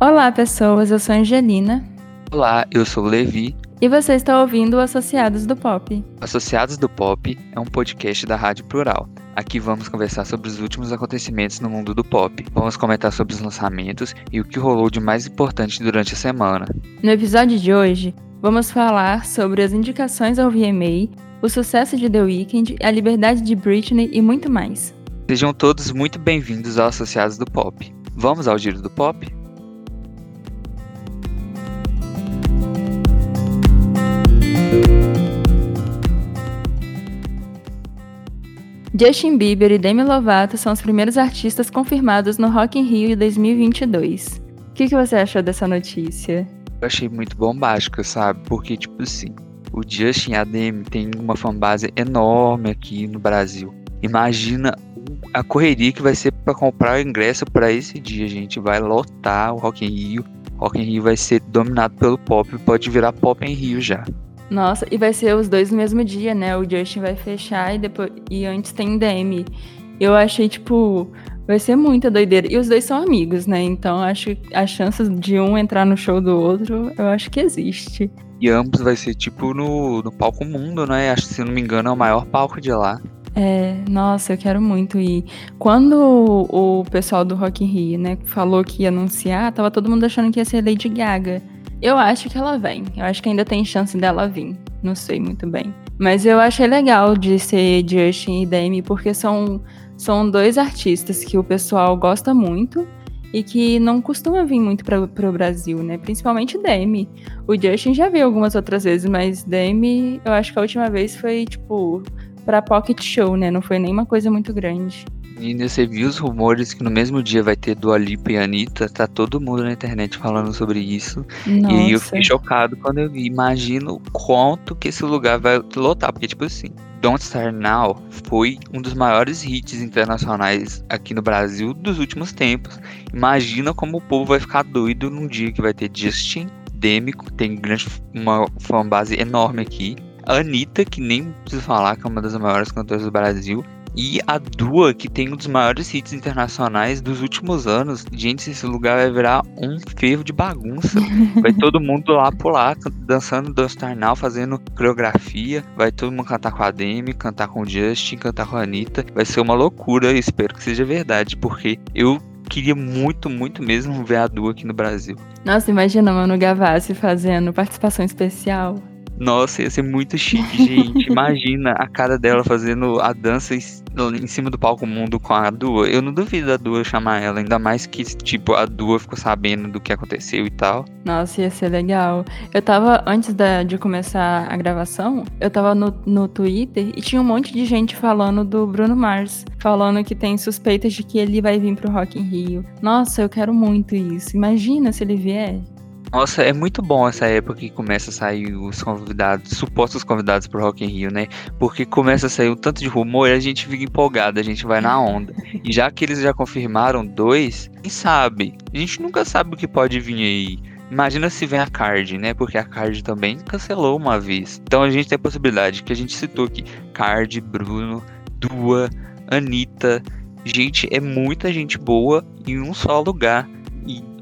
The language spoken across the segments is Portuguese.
Olá, pessoas. Eu sou a Angelina. Olá, eu sou o Levi. E você está ouvindo o Associados do Pop. Associados do Pop é um podcast da Rádio Plural. Aqui vamos conversar sobre os últimos acontecimentos no mundo do pop. Vamos comentar sobre os lançamentos e o que rolou de mais importante durante a semana. No episódio de hoje, vamos falar sobre as indicações ao VMA, o sucesso de The Weeknd, a liberdade de Britney e muito mais. Sejam todos muito bem-vindos ao Associados do Pop. Vamos ao Giro do Pop? Justin Bieber e Demi Lovato são os primeiros artistas confirmados no Rock in Rio 2022. O que, que você achou dessa notícia? Eu achei muito bombástica, sabe? Porque, tipo assim, o Justin e a Demi tem uma fanbase enorme aqui no Brasil. Imagina a correria que vai ser para comprar o ingresso para esse dia, gente. Vai lotar o Rock in Rio. Rock in Rio vai ser dominado pelo pop, pode virar pop em Rio já. Nossa, e vai ser os dois no mesmo dia, né? O Justin vai fechar e depois e antes tem Demi. Eu achei tipo vai ser muita doideira. E os dois são amigos, né? Então acho que as chances de um entrar no show do outro, eu acho que existe. E ambos vai ser tipo no, no palco mundo, né? Acho que se não me engano é o maior palco de lá. É, nossa, eu quero muito ir. Quando o, o pessoal do Rock in Rio, né, falou que ia anunciar, tava todo mundo achando que ia ser Lady Gaga. Eu acho que ela vem. Eu acho que ainda tem chance dela vir. Não sei muito bem. Mas eu achei legal de ser Justin e Demi, porque são, são dois artistas que o pessoal gosta muito e que não costuma vir muito para o Brasil, né? Principalmente Demi. O Justin já veio algumas outras vezes, mas Demi, eu acho que a última vez foi, tipo, para Pocket Show, né? Não foi nenhuma coisa muito grande. E você viu os rumores que no mesmo dia vai ter Dua Lipa e Anitta? Tá todo mundo na internet falando sobre isso. Nossa. E eu fiquei chocado quando eu vi. Imagino quanto que esse lugar vai lotar. Porque, tipo assim, Don't Start Now foi um dos maiores hits internacionais aqui no Brasil dos últimos tempos. Imagina como o povo vai ficar doido num dia que vai ter Justin, Demi, tem grande, uma fanbase enorme aqui. A Anitta, que nem preciso falar, que é uma das maiores cantoras do Brasil e a Dua, que tem um dos maiores hits internacionais dos últimos anos. Gente, esse lugar vai virar um fervo de bagunça. Vai todo mundo lá pular, dançando Don't Star Now, fazendo coreografia. Vai todo mundo cantar com a Demi, cantar com o Justin, cantar com a Anitta. Vai ser uma loucura, espero que seja verdade, porque eu queria muito, muito mesmo ver a Dua aqui no Brasil. Nossa, imagina Manu Gavassi fazendo participação especial. Nossa, ia ser muito chique, gente. Imagina a cara dela fazendo a dança em cima do palco mundo com a Dua. Eu não duvido da Dua chamar ela, ainda mais que, tipo, a Dua ficou sabendo do que aconteceu e tal. Nossa, ia ser legal. Eu tava, antes da, de começar a gravação, eu tava no, no Twitter e tinha um monte de gente falando do Bruno Mars. Falando que tem suspeitas de que ele vai vir pro Rock in Rio. Nossa, eu quero muito isso. Imagina se ele vier. Nossa, é muito bom essa época que começa a sair os convidados, supostos convidados pro Rock in Rio, né? Porque começa a sair um tanto de rumor e a gente fica empolgado, a gente vai na onda. E já que eles já confirmaram dois, quem sabe? A gente nunca sabe o que pode vir aí. Imagina se vem a Card, né? Porque a Card também cancelou uma vez. Então a gente tem a possibilidade que a gente citou aqui: Card, Bruno, Dua, Anitta. Gente, é muita gente boa em um só lugar.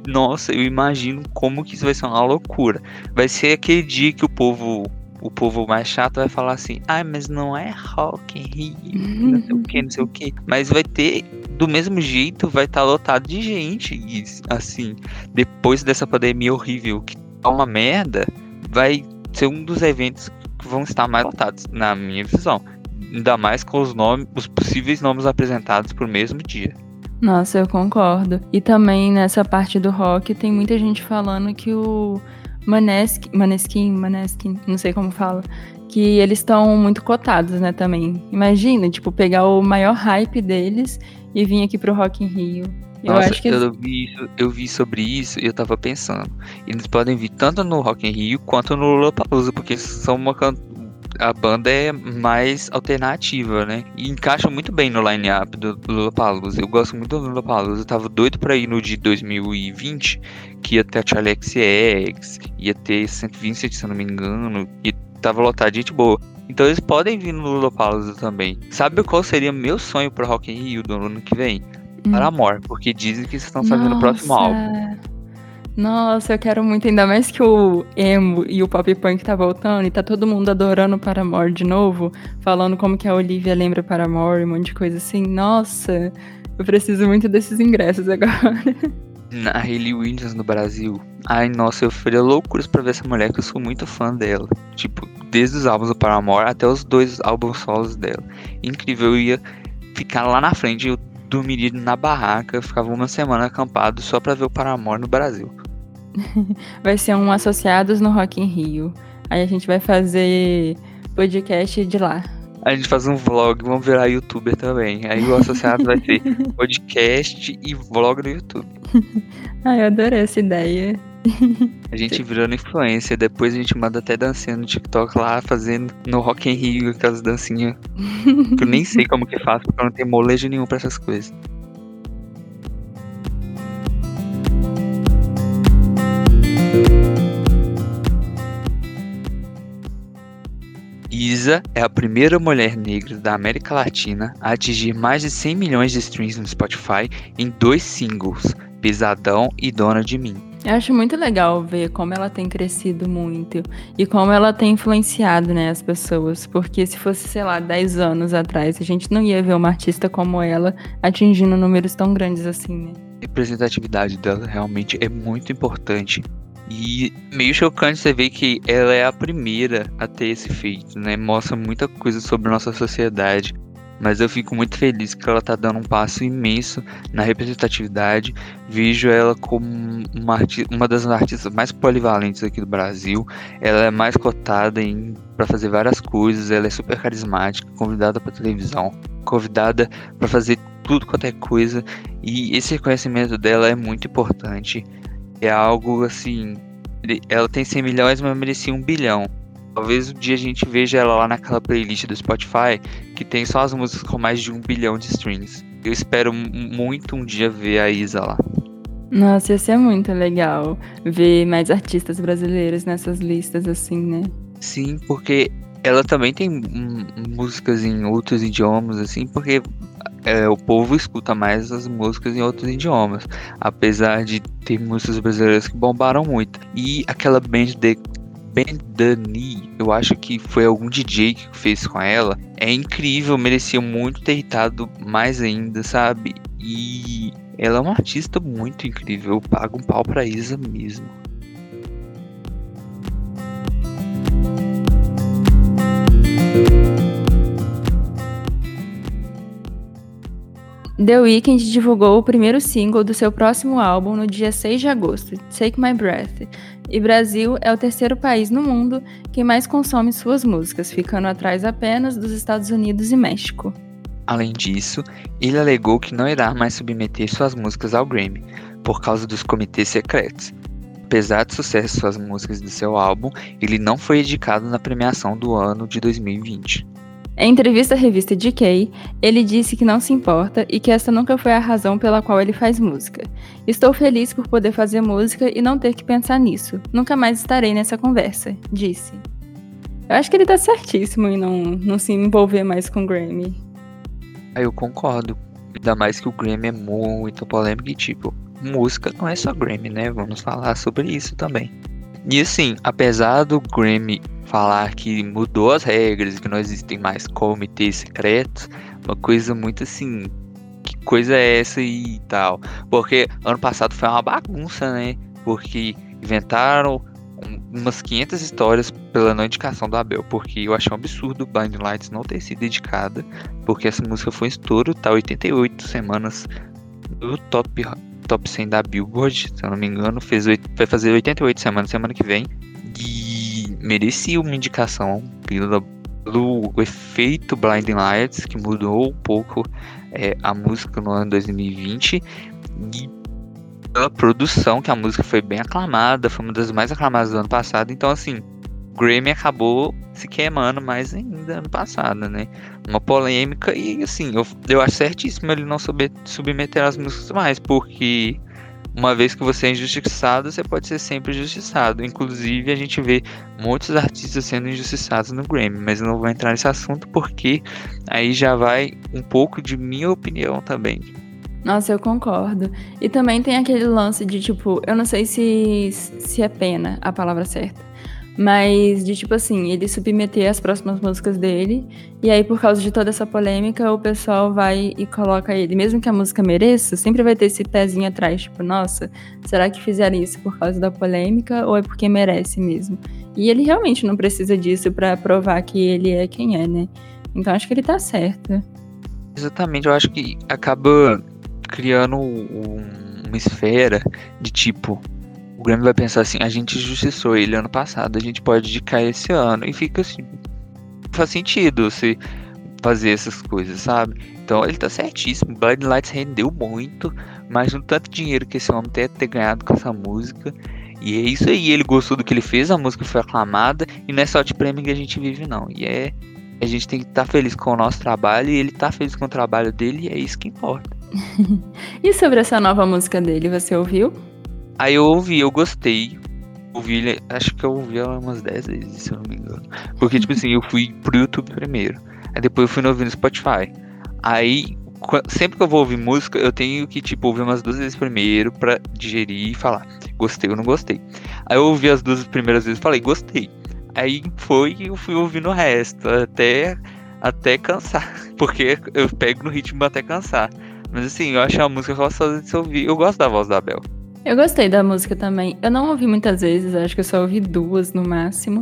Nossa, eu imagino como que isso vai ser uma loucura. Vai ser aquele dia que o povo, o povo mais chato vai falar assim: "Ah, mas não é Rock in Rio, não sei o que, não sei o que". Mas vai ter do mesmo jeito, vai estar tá lotado de gente e assim, depois dessa pandemia horrível que tá uma merda, vai ser um dos eventos que vão estar mais lotados na minha visão. Ainda mais com os nomes, os possíveis nomes apresentados pro mesmo dia. Nossa, eu concordo. E também nessa parte do rock tem muita gente falando que o Maneskin, Maneskin, Maneskin, não sei como fala, que eles estão muito cotados, né, também. Imagina, tipo, pegar o maior hype deles e vir aqui pro Rock in Rio. Eu Nossa, acho que eu vi, eu vi sobre isso e eu tava pensando. Eles podem vir tanto no Rock in Rio quanto no Lollapalooza, porque são uma, a banda é mais alternativa, né? E encaixa muito bem no line-up do Lollapalooza. Eu gosto muito do Lollapalooza. Eu tava doido pra ir no de 2020, que ia ter a Charlie XX, ia ter 120, se eu não me engano, e tava lotado de gente boa. Então eles podem vir no Lollapalooza também. Sabe qual seria meu sonho pro Rock in Rio do ano que vem? Hum. Para Amor, porque dizem que estão fazendo Nossa. o próximo álbum. Nossa, eu quero muito, ainda mais que o emo e o pop punk tá voltando e tá todo mundo adorando Paramore de novo, falando como que a Olivia lembra Paramore, um monte de coisa assim. Nossa, eu preciso muito desses ingressos agora. Na Hayley Williams no Brasil. Ai, nossa, eu faria loucuras pra ver essa mulher, que eu sou muito fã dela. Tipo, desde os álbuns do Paramore até os dois álbuns solos dela. Incrível, eu ia ficar lá na frente, eu dormiria na barraca, ficava uma semana acampado só pra ver o Paramore no Brasil. vai ser um Associados no Rock in Rio. Aí a gente vai fazer podcast de lá. A gente faz um vlog, vamos virar youtuber também. Aí o associado vai ser podcast e vlog no YouTube. Ai, eu adorei essa ideia. A gente virando influência, depois a gente manda até dancinha no TikTok lá, fazendo no Rock in Rio aquelas dancinhas. que eu nem sei como que faz, porque eu não tenho molejo nenhum pra essas coisas. Isa é a primeira mulher negra da América Latina a atingir mais de 100 milhões de streams no Spotify em dois singles, Pesadão e Dona de Mim. Eu acho muito legal ver como ela tem crescido muito e como ela tem influenciado né, as pessoas. Porque se fosse, sei lá, 10 anos atrás, a gente não ia ver uma artista como ela atingindo números tão grandes assim, né? A representatividade dela realmente é muito importante. E meio chocante você ver que ela é a primeira a ter esse feito, né? Mostra muita coisa sobre nossa sociedade. Mas eu fico muito feliz que ela tá dando um passo imenso na representatividade. Vejo ela como uma, uma das artistas mais polivalentes aqui do Brasil. Ela é mais cotada para fazer várias coisas. Ela é super carismática, convidada para televisão, convidada para fazer tudo quanto é coisa. E esse reconhecimento dela é muito importante é algo assim. Ela tem 100 milhões, mas merecia um bilhão. Talvez um dia a gente veja ela lá naquela playlist do Spotify que tem só as músicas com mais de um bilhão de streams. Eu espero muito um dia ver a Isa lá. Nossa, ia ser muito legal ver mais artistas brasileiros nessas listas assim, né? Sim, porque ela também tem músicas em outros idiomas, assim, porque é, o povo escuta mais as músicas em outros idiomas, apesar de ter músicas brasileiras que bombaram muito. E aquela band de Bendani, eu acho que foi algum DJ que fez com ela, é incrível, merecia muito ter irritado mais ainda, sabe? E ela é uma artista muito incrível, eu pago um pau pra Isa mesmo. The Weeknd divulgou o primeiro single do seu próximo álbum no dia 6 de agosto, Take My Breath, e Brasil é o terceiro país no mundo que mais consome suas músicas, ficando atrás apenas dos Estados Unidos e México. Além disso, ele alegou que não irá mais submeter suas músicas ao Grammy, por causa dos comitês secretos. Apesar do sucesso de suas músicas do seu álbum, ele não foi indicado na premiação do ano de 2020. Em entrevista à revista GK, ele disse que não se importa e que essa nunca foi a razão pela qual ele faz música. Estou feliz por poder fazer música e não ter que pensar nisso. Nunca mais estarei nessa conversa, disse. Eu acho que ele tá certíssimo em não, não se envolver mais com o Grammy. Ah, eu concordo. Ainda mais que o Grammy é muito polêmico e, tipo, música não é só Grammy, né? Vamos falar sobre isso também. E assim, apesar do Grammy falar que mudou as regras, que não existem mais comitês secretos, uma coisa muito assim, que coisa é essa e tal. Porque ano passado foi uma bagunça, né? Porque inventaram umas 500 histórias pela não indicação do Abel, porque eu achei um absurdo Blind Lights não ter sido dedicada, porque essa música foi um estouro, tá 88 semanas no top top 100 da Billboard, se eu não me engano, fez vai fazer 88 semanas semana que vem. E merecia uma indicação pelo, pelo efeito Blinding Lights, que mudou um pouco é, a música no ano 2020, e pela produção, que a música foi bem aclamada, foi uma das mais aclamadas do ano passado, então assim, Grammy acabou se queimando mais ainda ano passado, né? Uma polêmica e assim, eu, eu acho certíssimo ele não submeter as músicas mais, porque uma vez que você é injustiçado, você pode ser sempre injustiçado. Inclusive, a gente vê muitos artistas sendo injustiçados no Grammy, mas eu não vou entrar nesse assunto porque aí já vai um pouco de minha opinião também. Nossa, eu concordo. E também tem aquele lance de, tipo, eu não sei se, se é pena a palavra certa. Mas de tipo assim, ele submeter as próximas músicas dele, e aí por causa de toda essa polêmica, o pessoal vai e coloca ele. Mesmo que a música mereça, sempre vai ter esse pezinho atrás, tipo, nossa, será que fizeram isso por causa da polêmica ou é porque merece mesmo? E ele realmente não precisa disso para provar que ele é quem é, né? Então acho que ele tá certo. Exatamente, eu acho que acaba criando um, uma esfera de tipo, Grêmio vai pensar assim, a gente justiçou ele ano passado, a gente pode indicar esse ano. E fica assim, faz sentido se fazer essas coisas, sabe? Então ele tá certíssimo. Blind Lights rendeu muito, mas no tanto dinheiro que esse homem tem ter ganhado com essa música. E é isso aí, ele gostou do que ele fez, a música foi aclamada, e não é só de prêmio que a gente vive, não. E é. A gente tem que estar tá feliz com o nosso trabalho, e ele tá feliz com o trabalho dele, e é isso que importa. e sobre essa nova música dele, você ouviu? Aí eu ouvi, eu gostei. Ouvi, acho que eu ouvi ela umas 10 vezes, se eu não me engano. Porque, tipo assim, eu fui pro YouTube primeiro. Aí depois eu fui ouvir no Spotify. Aí, sempre que eu vou ouvir música, eu tenho que, tipo, ouvir umas duas vezes primeiro pra digerir e falar. Gostei ou não gostei. Aí eu ouvi as duas primeiras vezes e falei, gostei. Aí foi e eu fui ouvindo o resto, até, até cansar. Porque eu pego no ritmo até cansar. Mas assim, eu acho a música gostosa de se ouvir. Eu gosto da voz da Bel. Eu gostei da música também. Eu não ouvi muitas vezes, acho que eu só ouvi duas no máximo.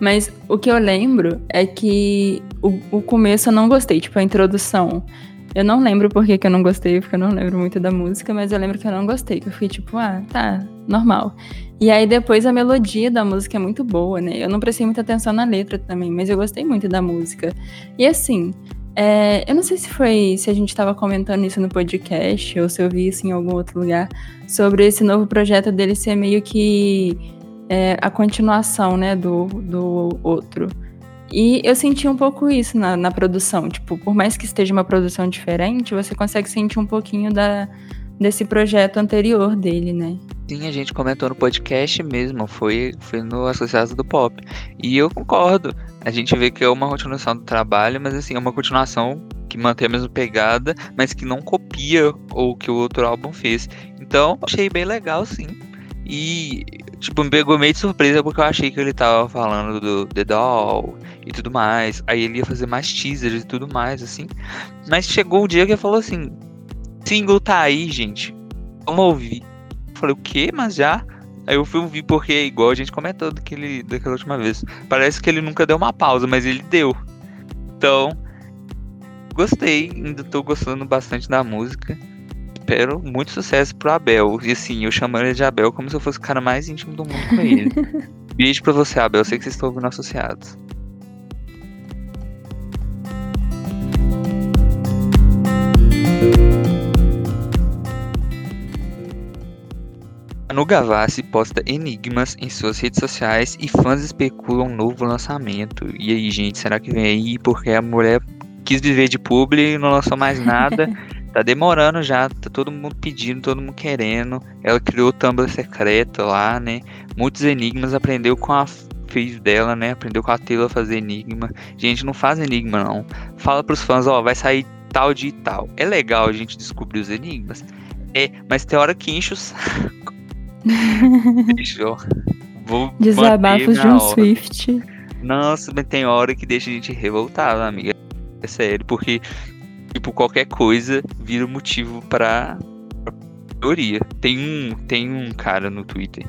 Mas o que eu lembro é que o, o começo eu não gostei, tipo, a introdução. Eu não lembro por que, que eu não gostei, porque eu não lembro muito da música, mas eu lembro que eu não gostei, que eu fiquei tipo, ah, tá, normal. E aí depois a melodia da música é muito boa, né? Eu não prestei muita atenção na letra também, mas eu gostei muito da música. E assim, é, eu não sei se foi se a gente estava comentando isso no podcast ou se eu vi isso em algum outro lugar sobre esse novo projeto dele ser meio que é, a continuação, né, do, do outro. E eu senti um pouco isso na, na produção. Tipo, por mais que esteja uma produção diferente, você consegue sentir um pouquinho da, desse projeto anterior dele, né? Sim, a gente comentou no podcast mesmo, foi, foi no Associado do Pop. E eu concordo. A gente vê que é uma continuação do trabalho, mas assim, é uma continuação que mantém a mesma pegada, mas que não copia o que o outro álbum fez. Então, achei bem legal, sim. E, tipo, me pegou meio de surpresa porque eu achei que ele tava falando do The Doll e tudo mais. Aí ele ia fazer mais teasers e tudo mais, assim. Mas chegou o dia que ele falou assim: single tá aí, gente. Vamos ouvir. Eu falei, o quê? Mas já? Aí eu fui ouvir porque, igual a gente comentou daquele, daquela última vez, parece que ele nunca deu uma pausa, mas ele deu. Então, gostei, ainda tô gostando bastante da música. Espero muito sucesso pro Abel. E assim, eu chamo ele de Abel como se eu fosse o cara mais íntimo do mundo com ele. Beijo pra você, Abel. Eu sei que vocês estão ouvindo associados. Manu Gavassi posta enigmas em suas redes sociais e fãs especulam um novo lançamento. E aí, gente, será que vem aí? Porque a mulher quis viver de publi e não lançou mais nada. tá demorando já, tá todo mundo pedindo, todo mundo querendo. Ela criou o Tumblr secreto lá, né? Muitos enigmas, aprendeu com a fez dela, né? Aprendeu com a Taylor a fazer enigma. Gente, não faz enigma não. Fala pros fãs, ó, vai sair tal de tal. É legal a gente descobrir os enigmas. É, mas tem hora que enche o saco. Vou Desabafos de um. Swift. Nossa, mas tem hora que deixa a gente revoltada, amiga. É sério, porque, tipo, qualquer coisa vira motivo pra, pra teoria. Tem um, tem um cara no Twitter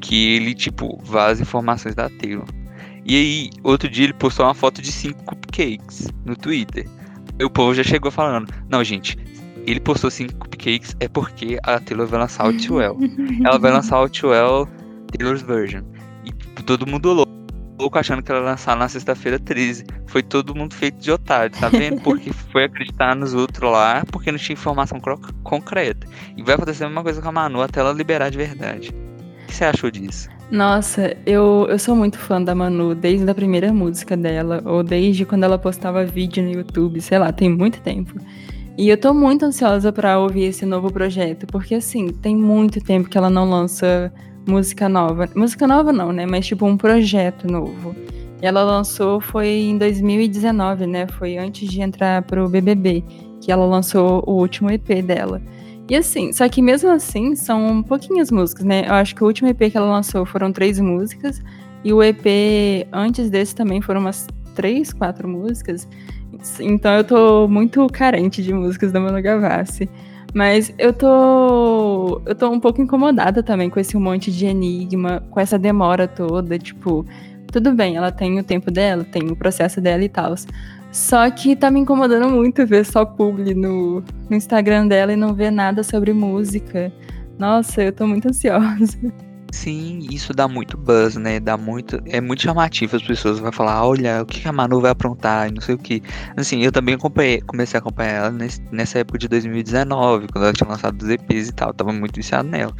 que ele, tipo, vaza informações da Taylor. E aí, outro dia ele postou uma foto de cinco cupcakes no Twitter. E o povo já chegou falando: Não, gente, ele postou cinco cupcakes é porque a Taylor vai lançar o Twelve. ela vai lançar o Twelve Taylor's Version. E todo mundo louco, louco achando que ela ia lançar na sexta-feira 13. Foi todo mundo feito de otário, tá vendo? Porque foi acreditar nos outros lá, porque não tinha informação concreta. E vai acontecer a mesma coisa com a Manu até ela liberar de verdade. O que você achou disso? Nossa, eu, eu sou muito fã da Manu, desde a primeira música dela, ou desde quando ela postava vídeo no YouTube, sei lá, tem muito tempo. E eu tô muito ansiosa para ouvir esse novo projeto, porque assim, tem muito tempo que ela não lança música nova. Música nova não, né? Mas tipo um projeto novo. E ela lançou foi em 2019, né? Foi antes de entrar pro BBB. que ela lançou o último EP dela. E assim, só que mesmo assim, são pouquinhas músicas, né? Eu acho que o último EP que ela lançou foram três músicas, e o EP antes desse também foram umas três, quatro músicas. Então eu tô muito carente de músicas da Manu Gavassi. Mas eu tô. Eu tô um pouco incomodada também com esse monte de enigma, com essa demora toda. Tipo, tudo bem, ela tem o tempo dela, tem o processo dela e tal. Só que tá me incomodando muito ver só publi no, no Instagram dela e não ver nada sobre música. Nossa, eu tô muito ansiosa. Sim, isso dá muito buzz, né? Dá muito. É muito chamativo, as pessoas vão falar, olha, o que a Manu vai aprontar e não sei o que. Assim, eu também comecei a acompanhar ela nesse, nessa época de 2019, quando ela tinha lançado os EPs e tal. Eu tava muito viciado nela.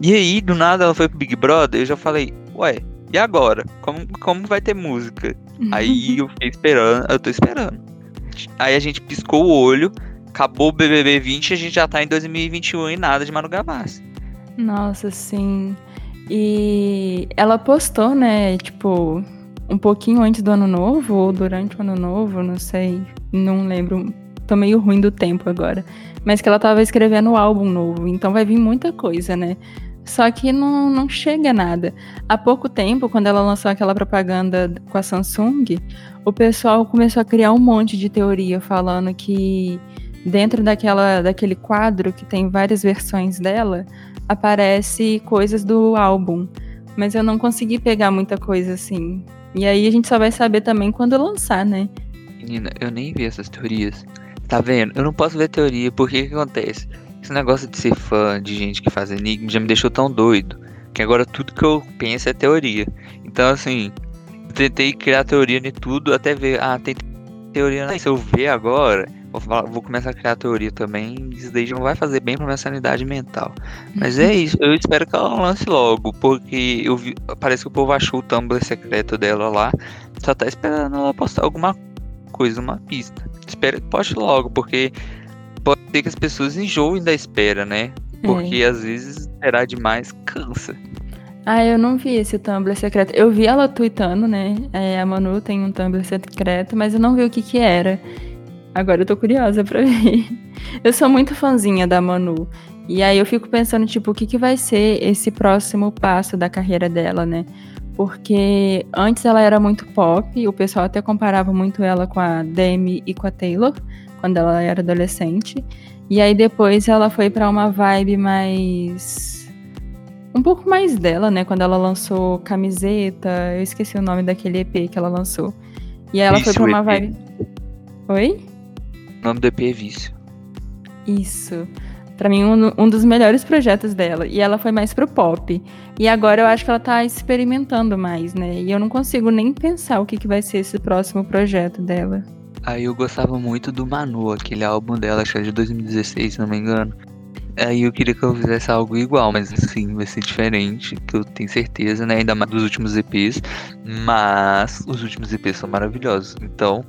E aí, do nada, ela foi pro Big Brother, eu já falei, ué, e agora? Como, como vai ter música? Aí eu fiquei esperando, eu tô esperando. Aí a gente piscou o olho, acabou o BBB 20 e a gente já tá em 2021 e nada de Manu Gavassi. Nossa, sim. E ela postou, né, tipo, um pouquinho antes do ano novo, ou durante o ano novo, não sei, não lembro. Tô meio ruim do tempo agora. Mas que ela tava escrevendo o um álbum novo, então vai vir muita coisa, né? Só que não, não chega nada. Há pouco tempo, quando ela lançou aquela propaganda com a Samsung, o pessoal começou a criar um monte de teoria falando que dentro daquela, daquele quadro que tem várias versões dela, aparece coisas do álbum. Mas eu não consegui pegar muita coisa assim. E aí a gente só vai saber também quando lançar, né? Menina, eu nem vi essas teorias. Tá vendo? Eu não posso ver teoria, porque que acontece? Esse negócio de ser fã de gente que faz enigma já me deixou tão doido. Que agora tudo que eu penso é teoria. Então, assim, tentei criar teoria de tudo até ver. Ah, tem teoria. Se eu ver agora, vou, vou começar a criar teoria também. Isso daí não vai fazer bem pra minha sanidade mental. Mas é isso. Eu espero que ela lance logo. Porque eu vi, parece que o povo achou o Tumblr secreto dela lá. Só tá esperando ela postar alguma coisa, uma pista. Espero que poste logo, porque pode ser que as pessoas enjoem da espera, né? Porque é. às vezes esperar demais cansa. Ah, eu não vi esse Tumblr secreto. Eu vi ela tweetando, né? É, a Manu tem um Tumblr secreto, mas eu não vi o que que era. Agora eu tô curiosa pra ver. Eu sou muito fãzinha da Manu. E aí eu fico pensando, tipo, o que, que vai ser esse próximo passo da carreira dela, né? Porque antes ela era muito pop, o pessoal até comparava muito ela com a Demi e com a Taylor quando ela era adolescente. E aí depois ela foi para uma vibe mais um pouco mais dela, né, quando ela lançou Camiseta, eu esqueci o nome daquele EP que ela lançou. E aí ela foi para uma vibe Oi? O nome do EP é Vício. Isso. Pra mim, um, um, dos melhores projetos dela. E ela foi mais pro pop. E agora eu acho que ela tá experimentando mais, né? E eu não consigo nem pensar o que, que vai ser esse próximo projeto dela. Aí eu gostava muito do Manu, aquele álbum dela, acho que é de 2016, se não me engano. Aí eu queria que eu fizesse algo igual, mas assim, vai ser diferente, que eu tenho certeza, né? Ainda mais dos últimos EPs. Mas os últimos EPs são maravilhosos. Então,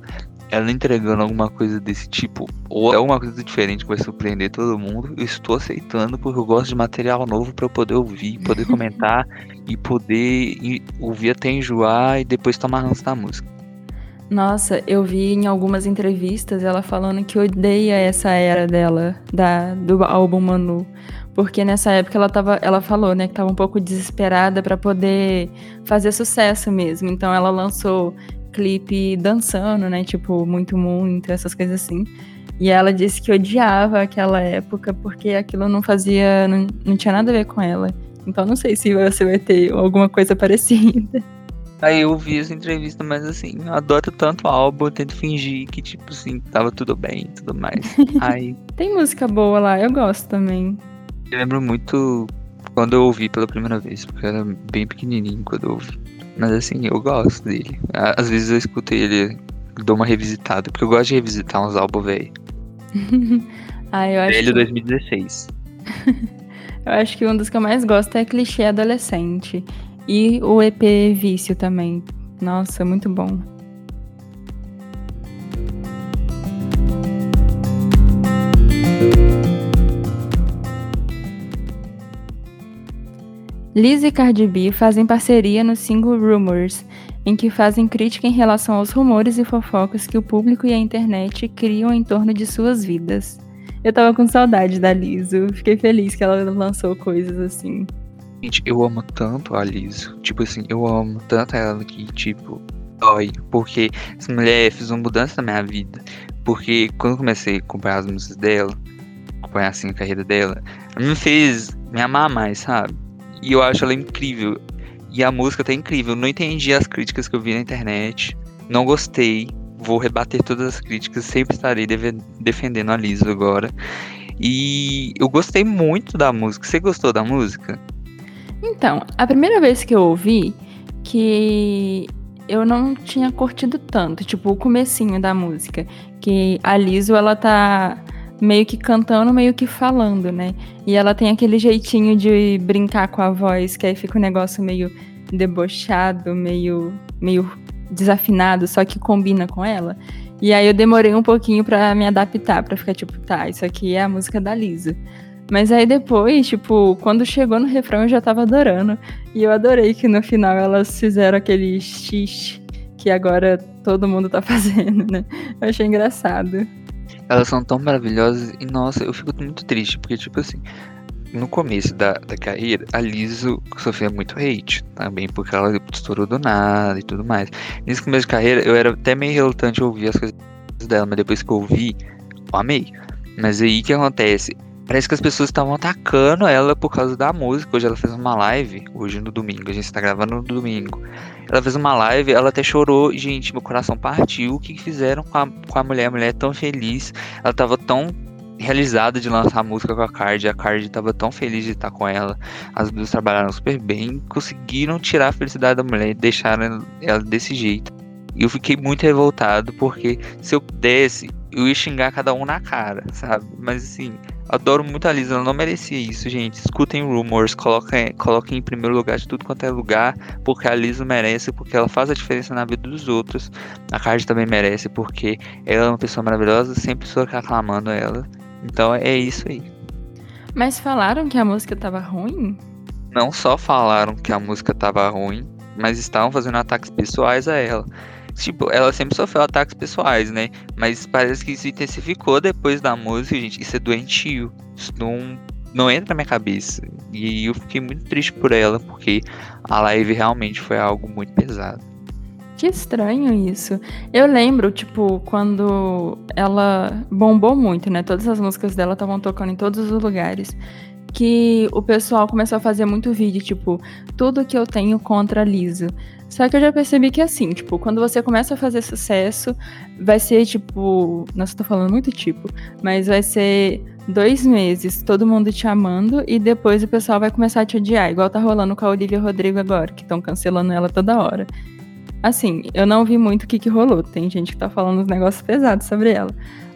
ela entregando alguma coisa desse tipo, ou é alguma coisa diferente que vai surpreender todo mundo, eu estou aceitando porque eu gosto de material novo para eu poder ouvir, poder comentar e poder ouvir até enjoar e depois tomar ranço da música. Nossa, eu vi em algumas entrevistas ela falando que odeia essa era dela, da, do álbum Manu. Porque nessa época ela, tava, ela falou, né, que estava um pouco desesperada para poder fazer sucesso mesmo. Então ela lançou clipe dançando, né, tipo, muito, muito, essas coisas assim. E ela disse que odiava aquela época porque aquilo não fazia, não, não tinha nada a ver com ela. Então não sei se você vai ter alguma coisa parecida. Aí eu vi essa entrevista, mas assim, eu adoro tanto o álbum, eu tento fingir que, tipo assim, tava tudo bem e tudo mais. Aí. Tem música boa lá, eu gosto também. Eu lembro muito quando eu ouvi pela primeira vez, porque eu era bem pequenininho quando eu ouvi. Mas assim, eu gosto dele. Às vezes eu escuto ele, dou uma revisitada, porque eu gosto de revisitar uns álbuns velho. ah, eu acho. Velho 2016. eu acho que um dos que eu mais gosto é clichê adolescente. E o EP Vício também. Nossa, muito bom. Liz e Cardi B fazem parceria no single Rumors. em que fazem crítica em relação aos rumores e fofocas que o público e a internet criam em torno de suas vidas. Eu tava com saudade da Liso, fiquei feliz que ela lançou coisas assim. Gente, eu amo tanto a Liso. Tipo assim, eu amo tanto ela que, tipo, dói. Porque essa mulher fez uma mudança na minha vida. Porque quando eu comecei a acompanhar as músicas dela, acompanhar assim a carreira dela, ela me fez me amar mais, sabe? E eu acho ela incrível. E a música tá incrível. Não entendi as críticas que eu vi na internet. Não gostei. Vou rebater todas as críticas. Sempre estarei defendendo a Liso agora. E eu gostei muito da música. Você gostou da música? Então, a primeira vez que eu ouvi, que eu não tinha curtido tanto, tipo, o comecinho da música, que a Liso, ela tá meio que cantando, meio que falando, né? E ela tem aquele jeitinho de brincar com a voz, que aí fica um negócio meio debochado, meio, meio desafinado, só que combina com ela. E aí eu demorei um pouquinho para me adaptar, para ficar tipo, tá, isso aqui é a música da Lisa. Mas aí depois, tipo, quando chegou no refrão eu já tava adorando. E eu adorei que no final elas fizeram aquele x que agora todo mundo tá fazendo, né? Eu achei engraçado. Elas são tão maravilhosas e, nossa, eu fico muito triste, porque, tipo assim, no começo da, da carreira, a Liso sofria muito hate também, porque ela estourou do nada e tudo mais. Nesse começo de carreira, eu era até meio relutante ouvir as coisas dela, mas depois que eu ouvi, eu amei. Mas aí que acontece? Parece que as pessoas estavam atacando ela por causa da música. Hoje ela fez uma live, hoje no domingo, a gente está gravando no domingo. Ela fez uma live, ela até chorou. Gente, meu coração partiu. O que fizeram com a, com a mulher? A mulher é tão feliz. Ela tava tão realizada de lançar a música com a Card. A Card tava tão feliz de estar com ela. As duas trabalharam super bem. Conseguiram tirar a felicidade da mulher e deixaram ela desse jeito. E eu fiquei muito revoltado porque se eu pudesse, eu ia xingar cada um na cara, sabe? Mas assim, Adoro muito a Lisa, ela não merecia isso, gente. Escutem Rumors, coloquem, coloquem em primeiro lugar de tudo quanto é lugar, porque a Lisa merece, porque ela faz a diferença na vida dos outros. A Card também merece, porque ela é uma pessoa maravilhosa, sempre estou aclamando ela. Então é isso aí. Mas falaram que a música tava ruim? Não só falaram que a música tava ruim, mas estavam fazendo ataques pessoais a ela. Tipo, ela sempre sofreu ataques pessoais, né? Mas parece que isso intensificou depois da música, gente. Isso é doentio. Isso não, não entra na minha cabeça. E eu fiquei muito triste por ela, porque a live realmente foi algo muito pesado. Que estranho isso. Eu lembro, tipo, quando ela bombou muito, né? Todas as músicas dela estavam tocando em todos os lugares. Que o pessoal começou a fazer muito vídeo, tipo, tudo que eu tenho contra a Lisa. Só que eu já percebi que assim, tipo, quando você começa a fazer sucesso, vai ser tipo. Nossa, tô falando muito tipo, mas vai ser dois meses todo mundo te amando e depois o pessoal vai começar a te odiar, igual tá rolando com a Olivia Rodrigo agora, que estão cancelando ela toda hora. Assim, eu não vi muito o que, que rolou. Tem gente que tá falando uns negócios pesados sobre ela.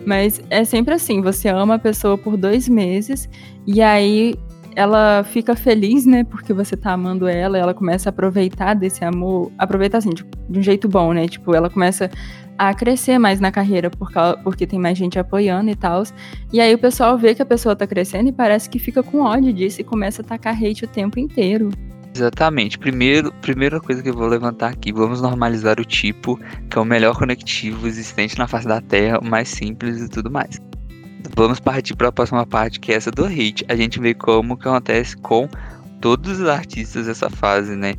Mas é sempre assim: você ama a pessoa por dois meses e aí ela fica feliz, né? Porque você tá amando ela, ela começa a aproveitar desse amor, aproveitar assim, de, de um jeito bom, né? Tipo, ela começa a crescer mais na carreira por causa, porque tem mais gente apoiando e tal. E aí o pessoal vê que a pessoa tá crescendo e parece que fica com ódio disso e começa a tacar hate o tempo inteiro. Exatamente. Primeiro, primeira coisa que eu vou levantar aqui, vamos normalizar o tipo, que é o melhor conectivo existente na face da Terra, o mais simples e tudo mais. Vamos partir para a próxima parte, que é essa do hate. A gente vê como que acontece com todos os artistas dessa fase, né?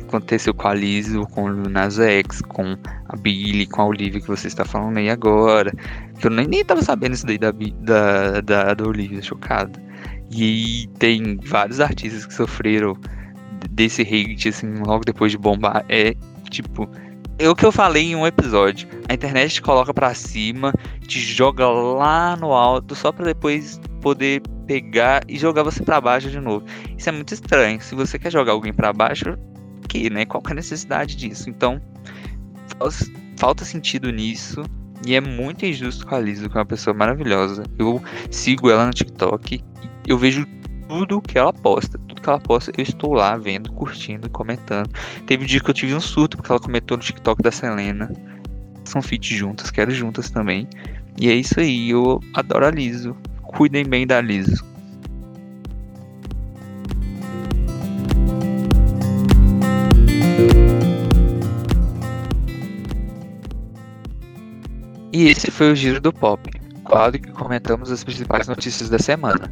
Aconteceu com a Liz, com o Nas X, com a Billy, com a Olivia, que você está falando aí agora. Que eu nem, nem tava sabendo isso daí da, da, da, da Olivia, chocado. E tem vários artistas que sofreram desse hate, assim, logo depois de bombar. É, tipo, é o que eu falei em um episódio. A internet te coloca para cima, te joga lá no alto, só para depois poder pegar e jogar você para baixo de novo. Isso é muito estranho. Se você quer jogar alguém para baixo, que, né? Qual que é a necessidade disso? Então, falta sentido nisso. E é muito injusto com a Lisa, que é uma pessoa maravilhosa. Eu sigo ela no TikTok eu vejo tudo que ela posta. Tudo que ela posta, eu estou lá vendo, curtindo, comentando. Teve um dia que eu tive um surto, porque ela comentou no TikTok da Selena. São fit juntas, quero juntas também. E é isso aí, eu adoro a Liso. Cuidem bem da Liso. E esse foi o Giro do Pop, quadro que comentamos as principais notícias da semana.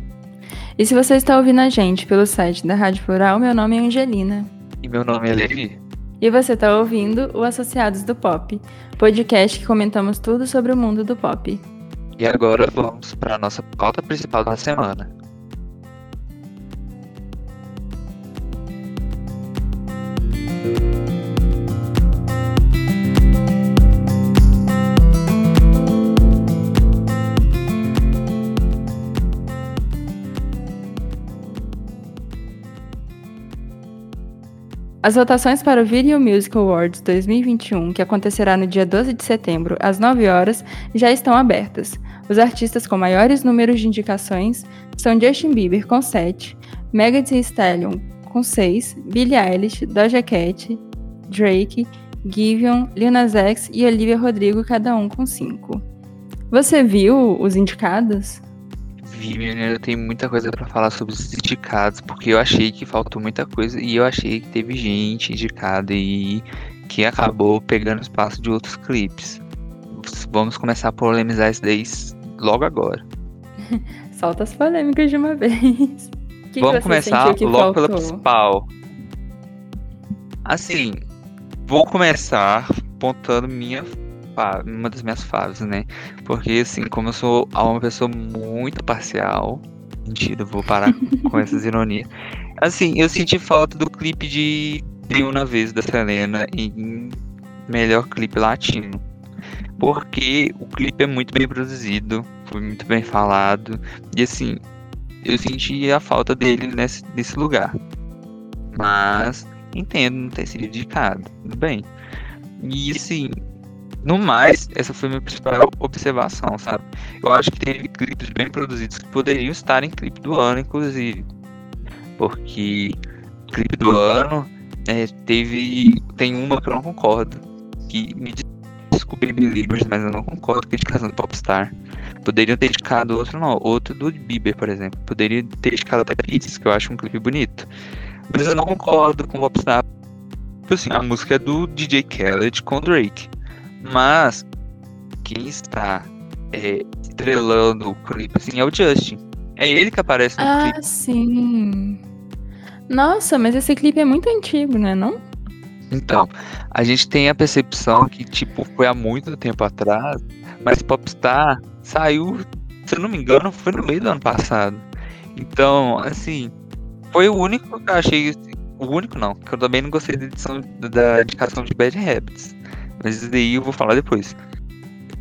E se você está ouvindo a gente pelo site da Rádio Plural, meu nome é Angelina. E meu nome é Levi. E você está ouvindo o Associados do Pop, podcast que comentamos tudo sobre o mundo do pop. E agora vamos para a nossa pauta principal da semana. As votações para o Video Music Awards 2021, que acontecerá no dia 12 de setembro, às 9 horas, já estão abertas. Os artistas com maiores números de indicações são Justin Bieber, com 7, Megan Thee Stallion, com 6, Billie Eilish, Doja Cat, Drake, Giveon, Lil Nas X e Olivia Rodrigo, cada um com 5. Você viu os indicados? Vi, eu tenho muita coisa para falar sobre os indicados, porque eu achei que faltou muita coisa e eu achei que teve gente indicada e que acabou pegando espaço de outros clipes. Vamos começar a polemizar isso daí logo agora. Solta as polêmicas de uma vez. Que Vamos que começar logo faltou? pela principal. Assim, vou começar apontando minha uma das minhas fases, né? Porque, assim, como eu sou uma pessoa muito parcial, mentira, vou parar com essas ironias. Assim, eu senti falta do clipe de De Uma Vez da Selena em melhor clipe latino. Porque o clipe é muito bem produzido, foi muito bem falado, e assim, eu senti a falta dele nesse, nesse lugar. Mas entendo não ter sido indicado, tudo bem. E assim, no mais, essa foi minha principal observação, sabe? Eu acho que teve clipes bem produzidos que poderiam estar em clipe do ano, inclusive. Porque clipe do ano é, teve. Tem uma que eu não concordo. Que me desculpe Believers, mas eu não concordo com a indicação do Popstar. Poderiam ter indicado outro, não. Outro do Bieber, por exemplo. Poderiam ter indicado até Pizzas, que eu acho um clipe bonito. Mas eu não concordo com o Popstar. Tipo assim, a música é do DJ Khaled com Drake. Mas quem está é, estrelando o clipe assim, é o Justin. É ele que aparece no ah, clipe. Ah, sim. Nossa, mas esse clipe é muito antigo, né, não? Então, a gente tem a percepção que, tipo, foi há muito tempo atrás, mas Popstar saiu, se eu não me engano, foi no meio do ano passado. Então, assim, foi o único que eu achei. O único não, que eu também não gostei da edição da indicação de Bad Habits. Mas isso daí eu vou falar depois.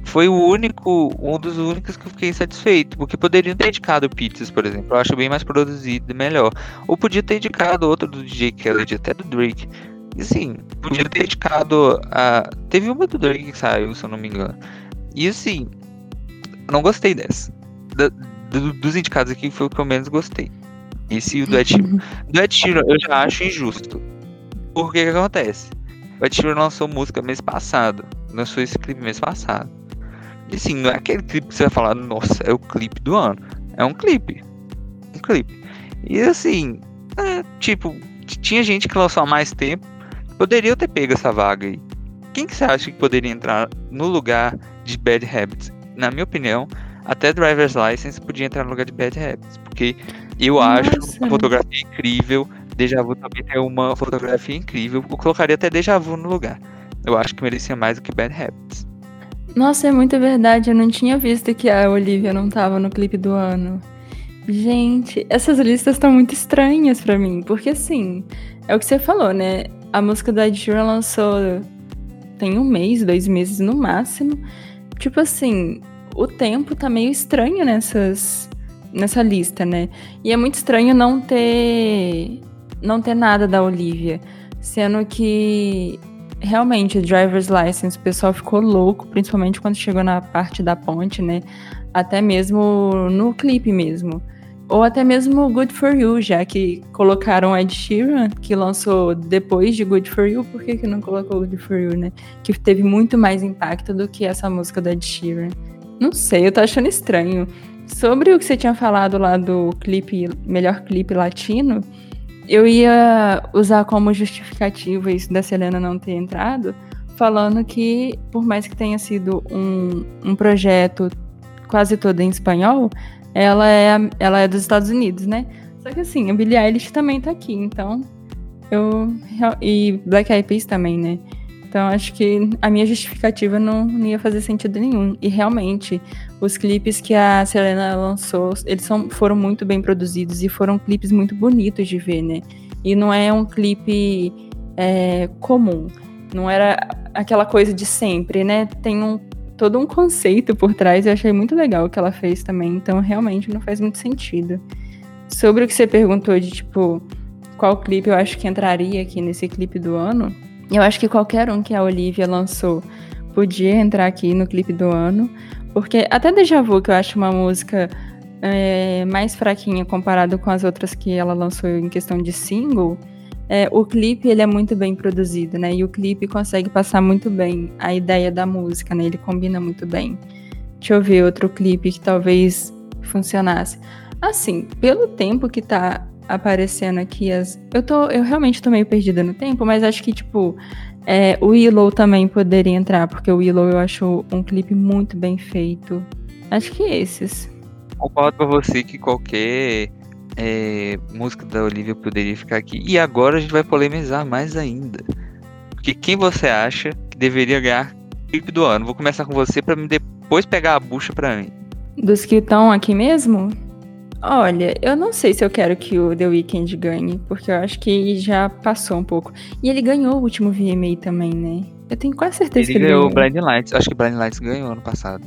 Foi o único, um dos únicos que eu fiquei insatisfeito, porque poderiam ter indicado Pizzas, por exemplo. Eu acho bem mais produzido e melhor. Ou podia ter indicado outro do DJ Khaled, até do Drake. E assim, podia ter indicado a. Teve uma do Drake que saiu, se eu não me engano. E assim, não gostei dessa. Da, do, dos indicados aqui foi o que eu menos gostei. Esse e o do Ed Sheeran. do Ed Sheeran eu já acho injusto. Por que que acontece? O Ed Sheeran lançou música mês passado. Lançou esse clipe mês passado. E assim, não é aquele clipe que você vai falar, nossa, é o clipe do ano. É um clipe. Um clipe. E assim, é, tipo, tinha gente que lançou há mais tempo. Poderia ter pego essa vaga aí. Quem que você acha que poderia entrar no lugar de Bad Habits? Na minha opinião, até Driver's License podia entrar no lugar de Bad Habits. Porque eu Nossa. acho a fotografia incrível, Deja Vu também tem uma fotografia incrível. Eu colocaria até Deja Vu no lugar. Eu acho que merecia mais do que Bad Habits. Nossa, é muito verdade. Eu não tinha visto que a Olivia não tava no clipe do ano. Gente, essas listas estão muito estranhas para mim, porque assim, é o que você falou, né? A música da Ed Sheeran lançou tem um mês, dois meses no máximo. Tipo assim, o tempo tá meio estranho nessas nessa lista, né? E é muito estranho não ter não ter nada da Olivia. Sendo que realmente, driver's license, o pessoal ficou louco, principalmente quando chegou na parte da ponte, né? Até mesmo no clipe mesmo. Ou até mesmo Good For You, já que colocaram Ed Sheeran, que lançou depois de Good For You, por que, que não colocou Good For You, né? Que teve muito mais impacto do que essa música da Ed Sheeran. Não sei, eu tô achando estranho. Sobre o que você tinha falado lá do clipe, melhor clipe latino, eu ia usar como justificativa isso da Selena não ter entrado, falando que, por mais que tenha sido um, um projeto quase todo em espanhol, ela é, ela é dos Estados Unidos, né? Só que assim, a Billie Eilish também tá aqui, então eu. E Black Eyed Peas também, né? Então acho que a minha justificativa não, não, ia fazer sentido nenhum. E realmente, os clipes que a Selena lançou, eles são, foram muito bem produzidos e foram clipes muito bonitos de ver, né? E não é um clipe é, comum. Não era aquela coisa de sempre, né? Tem um, todo um conceito por trás e eu achei muito legal o que ela fez também. Então realmente não faz muito sentido. Sobre o que você perguntou de tipo qual clipe eu acho que entraria aqui nesse clipe do ano, eu acho que qualquer um que a Olivia lançou podia entrar aqui no clipe do ano, porque até Deja Vu, que eu acho uma música é, mais fraquinha comparado com as outras que ela lançou em questão de single, é, o clipe ele é muito bem produzido, né? E o clipe consegue passar muito bem a ideia da música, né? Ele combina muito bem. Deixa eu ver outro clipe que talvez funcionasse. Assim, pelo tempo que tá aparecendo aqui as. Eu tô. Eu realmente tô meio perdida no tempo, mas acho que, tipo, é, o Willow também poderia entrar, porque o Willow eu acho um clipe muito bem feito. Acho que esses. Concordo com você que qualquer é, música da Olivia poderia ficar aqui. E agora a gente vai polemizar mais ainda. Porque quem você acha que deveria ganhar clipe do ano? Vou começar com você para depois pegar a bucha para mim. Dos que estão aqui mesmo? Olha, eu não sei se eu quero que o The Weeknd ganhe, porque eu acho que já passou um pouco. E ele ganhou o último VMA também, né? Eu tenho quase certeza ele que ele ganhou. Ele ganhou o Blind Lights. Acho que Blind Lights ganhou ano passado.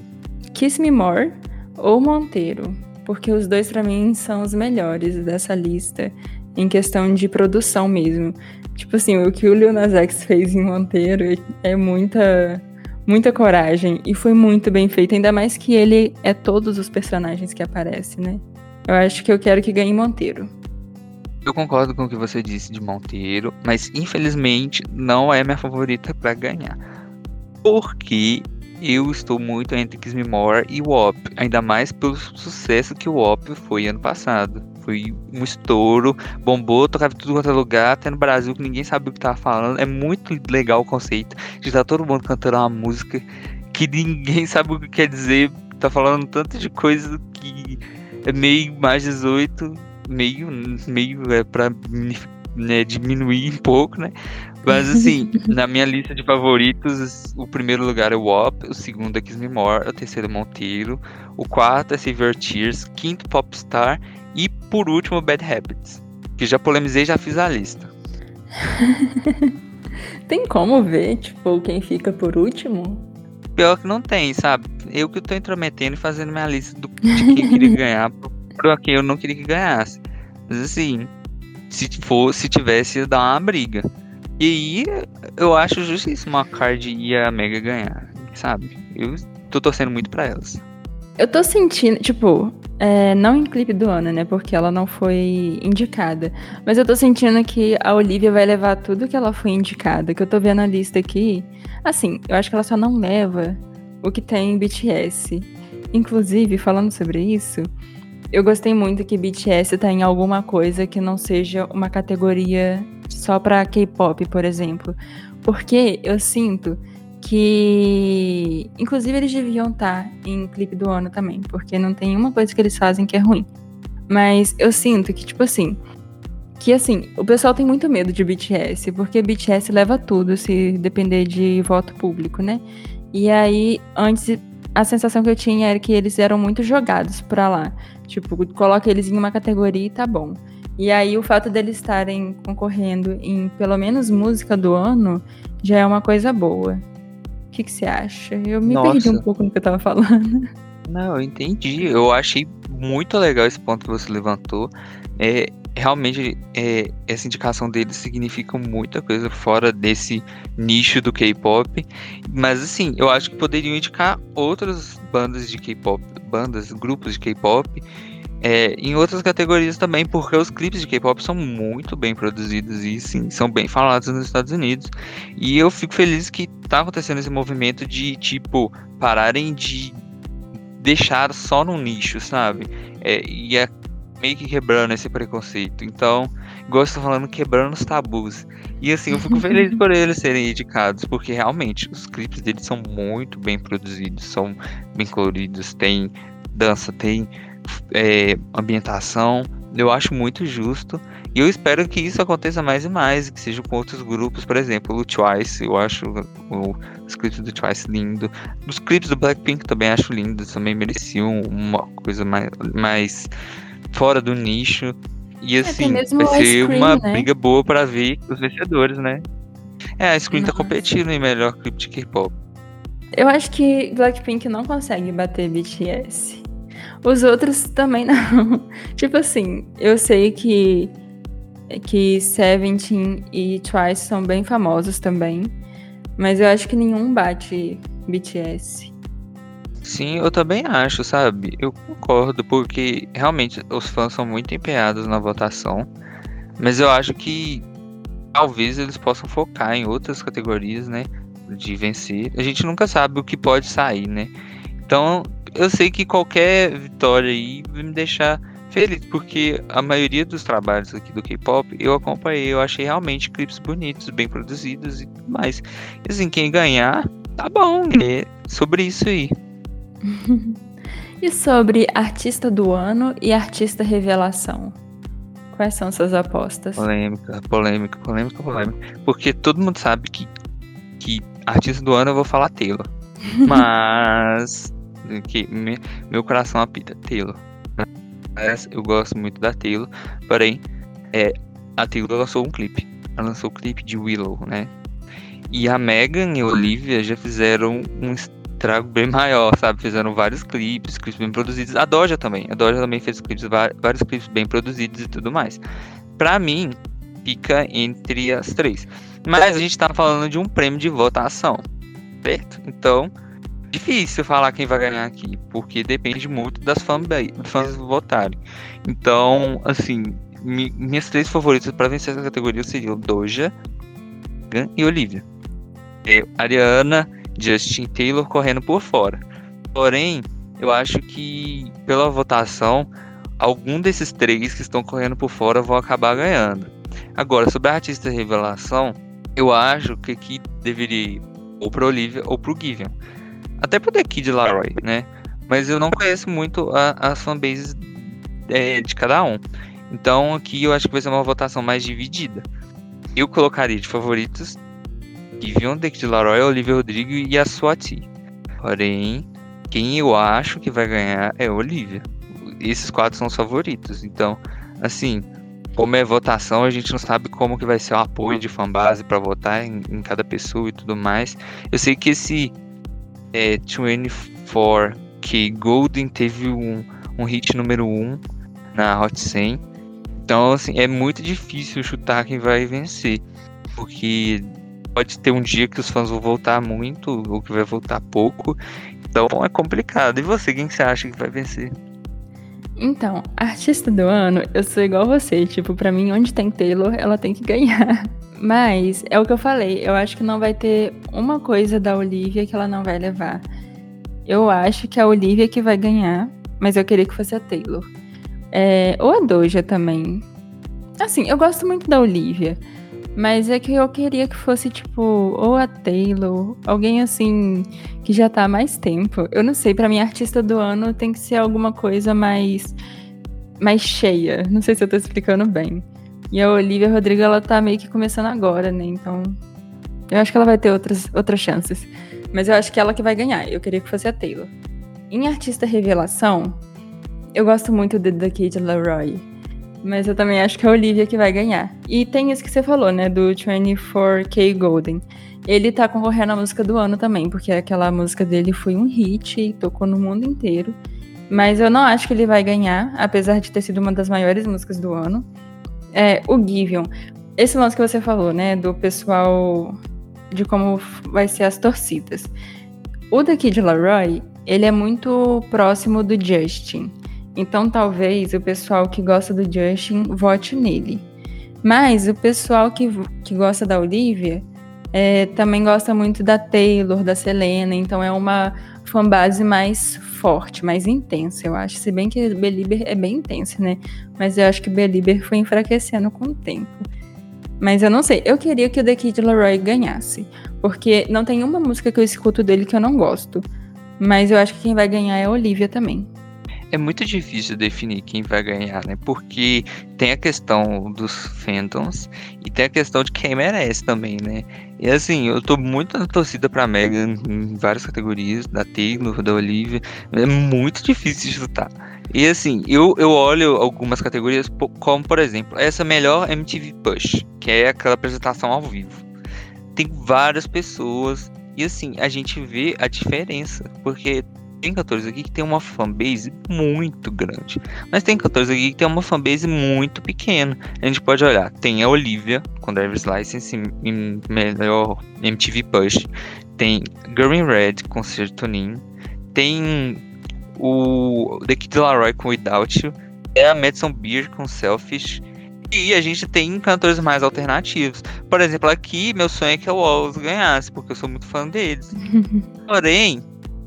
Kiss Me More ou Monteiro, porque os dois para mim são os melhores dessa lista em questão de produção mesmo. Tipo assim, o que o Lil Nas X fez em Monteiro é muita muita coragem e foi muito bem feito, ainda mais que ele é todos os personagens que aparecem, né? Eu acho que eu quero que ganhe Monteiro. Eu concordo com o que você disse de Monteiro, mas infelizmente não é minha favorita para ganhar. Porque eu estou muito entre Kiss Me More e WOP, ainda mais pelo sucesso que o WOP foi ano passado. Foi um estouro, bombou, tocava tudo quanto é lugar, até no Brasil que ninguém sabia o que tava falando. É muito legal o conceito de estar todo mundo cantando uma música que ninguém sabe o que quer dizer, tá falando tanto de coisa que meio mais 18, meio, meio é pra né, diminuir um pouco, né? Mas assim, na minha lista de favoritos, o primeiro lugar é o WAP, o segundo é Kiss Me More, o terceiro é Monteiro, o quarto é Silver Tears, quinto Popstar e por último Bad Habits. Que já polemizei já fiz a lista. tem como ver, tipo, quem fica por último? Pior que não tem, sabe? Eu que tô intrometendo e fazendo minha lista do, de quem queria ganhar pra quem eu não queria que ganhasse. Mas assim, se fosse, se tivesse, ia dar uma briga. E aí, eu acho justíssimo a Card e a Mega ganhar, sabe? Eu tô torcendo muito pra elas. Eu tô sentindo, tipo, é, não em clipe do ano, né? Porque ela não foi indicada. Mas eu tô sentindo que a Olivia vai levar tudo que ela foi indicada. Que eu tô vendo a lista aqui. Assim, eu acho que ela só não leva o que tem BTS. Inclusive, falando sobre isso, eu gostei muito que BTS tá em alguma coisa que não seja uma categoria só pra K-pop, por exemplo. Porque eu sinto que. Inclusive, eles deviam estar em clipe do ano também, porque não tem uma coisa que eles fazem que é ruim. Mas eu sinto que, tipo assim. Que assim, o pessoal tem muito medo de BTS, porque BTS leva tudo se depender de voto público, né? E aí, antes, a sensação que eu tinha era que eles eram muito jogados pra lá. Tipo, coloca eles em uma categoria e tá bom. E aí o fato deles estarem concorrendo em pelo menos música do ano já é uma coisa boa que, que você acha? Eu me Nossa. perdi um pouco no que eu tava falando. Não, eu entendi. Eu achei muito legal esse ponto que você levantou. É, realmente, é, essa indicação deles significa muita coisa fora desse nicho do K-pop. Mas, assim, eu acho que poderiam indicar outras bandas de K-pop, bandas, grupos de K-pop é, em outras categorias também, porque os clipes de K-pop são muito bem produzidos e sim, são bem falados nos Estados Unidos. E eu fico feliz que tá acontecendo esse movimento de, tipo, pararem de deixar só no nicho, sabe? É, e a meio que quebrando esse preconceito. Então, gosto falando quebrando os tabus. E assim, eu fico feliz por eles serem indicados, porque realmente os clipes deles são muito bem produzidos, são bem coloridos, tem dança, tem é, ambientação. Eu acho muito justo. E eu espero que isso aconteça mais e mais, que seja com outros grupos, por exemplo, o Twice, eu acho o, os clipes do Twice lindo. Os clipes do Blackpink também acho lindos, também mereciam uma coisa mais, mais fora do nicho. E é, assim, é, vai ser Scream, uma né? briga boa para ver os vencedores, né? É, a Scream tá competindo em melhor clipe de K-pop. Eu acho que Blackpink não consegue bater BTS. Os outros também não. tipo assim, eu sei que que Seventeen e Twice são bem famosos também, mas eu acho que nenhum bate BTS. Sim, eu também acho, sabe? Eu concordo, porque realmente os fãs são muito empenhados na votação, mas eu acho que talvez eles possam focar em outras categorias, né? De vencer. A gente nunca sabe o que pode sair, né? Então, eu sei que qualquer vitória aí vai me deixar feliz, porque a maioria dos trabalhos aqui do K-pop eu acompanhei, eu achei realmente clipes bonitos, bem produzidos e tudo mais. E assim, quem ganhar, tá bom, é sobre isso aí. e sobre artista do ano e artista revelação? Quais são suas apostas? Polêmica, polêmica, polêmica, polêmica. Porque todo mundo sabe que, que artista do ano eu vou falar Taylor. Mas que me, meu coração apita Taylor eu gosto muito da Taylor, porém, é, a Taylor lançou um clipe. Ela lançou o um clipe de Willow, né? E a Megan e a Olivia já fizeram um estrago bem maior, sabe? Fizeram vários clipes, clipes bem produzidos. A Doja também. A Doja também fez clipes, vários clipes bem produzidos e tudo mais. Pra mim, fica entre as três. Mas a gente tá falando de um prêmio de votação, certo? Então, difícil falar quem vai ganhar aqui, porque depende muito das fãs votarem. Então, assim, mi, minhas três favoritas para vencer essa categoria seriam Doja, Gan e Olivia. E Ariana, Justin Taylor correndo por fora. Porém, eu acho que pela votação, algum desses três que estão correndo por fora vão acabar ganhando. Agora, sobre a artista revelação, eu acho que aqui deveria ir ou para Olivia ou para o Givian. Até pro The Kid Laroi, né? Mas eu não conheço muito a, as fanbases é, de cada um. Então aqui eu acho que vai ser uma votação mais dividida. Eu colocaria de favoritos Givion, The Kid Laroi, Olivia Rodrigo e a Swati. Porém, quem eu acho que vai ganhar é Olivia. Esses quatro são os favoritos. Então, assim, como é votação, a gente não sabe como que vai ser o apoio de fanbase para votar em, em, cada pessoa e tudo mais. Eu sei que esse é, 24 que Golden teve um, um hit número 1 na Hot 100. Então, assim, é muito difícil chutar quem vai vencer. Porque pode ter um dia que os fãs vão voltar muito ou que vai voltar pouco. Então é complicado. E você, quem você acha que vai vencer? Então, artista do ano, eu sou igual você. Tipo, para mim, onde tem Taylor, ela tem que ganhar. Mas é o que eu falei, eu acho que não vai ter uma coisa da Olivia que ela não vai levar. Eu acho que é a Olivia que vai ganhar, mas eu queria que fosse a Taylor. É, ou a Doja também. Assim, eu gosto muito da Olivia, mas é que eu queria que fosse, tipo, ou a Taylor, alguém assim, que já tá há mais tempo. Eu não sei, para mim, artista do ano tem que ser alguma coisa mais, mais cheia. Não sei se eu tô explicando bem. E a Olivia Rodrigo, ela tá meio que começando agora, né? Então, eu acho que ela vai ter outras, outras chances. Mas eu acho que ela que vai ganhar. Eu queria que fosse a Taylor. Em artista revelação, eu gosto muito de The Kid Laroi. Mas eu também acho que é a Olivia que vai ganhar. E tem isso que você falou, né? Do 24K Golden. Ele tá concorrendo à música do ano também, porque aquela música dele foi um hit e tocou no mundo inteiro. Mas eu não acho que ele vai ganhar, apesar de ter sido uma das maiores músicas do ano é, o Givion. Esse lance que você falou, né, do pessoal, de como vai ser as torcidas. O daqui de Laroi, ele é muito próximo do Justin. Então talvez o pessoal que gosta do Justin vote nele. Mas o pessoal que, que gosta da Olivia é, também gosta muito da Taylor, da Selena. Então é uma fanbase mais forte, mais intensa, eu acho. Se bem que Belieber é bem intensa, né? Mas eu acho que Belieber foi enfraquecendo com o tempo. Mas eu não sei. Eu queria que o The Kid Laroi ganhasse. Porque não tem uma música que eu escuto dele que eu não gosto. Mas eu acho que quem vai ganhar é a Olivia também é muito difícil definir quem vai ganhar, né? Porque tem a questão dos fandoms e tem a questão de quem merece também, né? E assim, eu tô muito na torcida pra Megan em várias categorias, da Taylor, da Olivia. É muito difícil de chutar. E assim, eu, eu olho algumas categorias, como por exemplo, essa melhor MTV Push, que é aquela apresentação ao vivo. Tem várias pessoas e assim, a gente vê a diferença, porque tem cantores aqui que tem uma fanbase muito grande, mas tem cantores aqui que tem uma fanbase muito pequena. A gente pode olhar, tem a Olivia com Driver's License em melhor MTV Push, tem Girl Red com Serotonin, tem o The Kid Laroi com Without You, é a Madison Beer com Selfish, e a gente tem cantores mais alternativos. Por exemplo, aqui, meu sonho é que o Walls ganhasse, porque eu sou muito fã deles. Porém,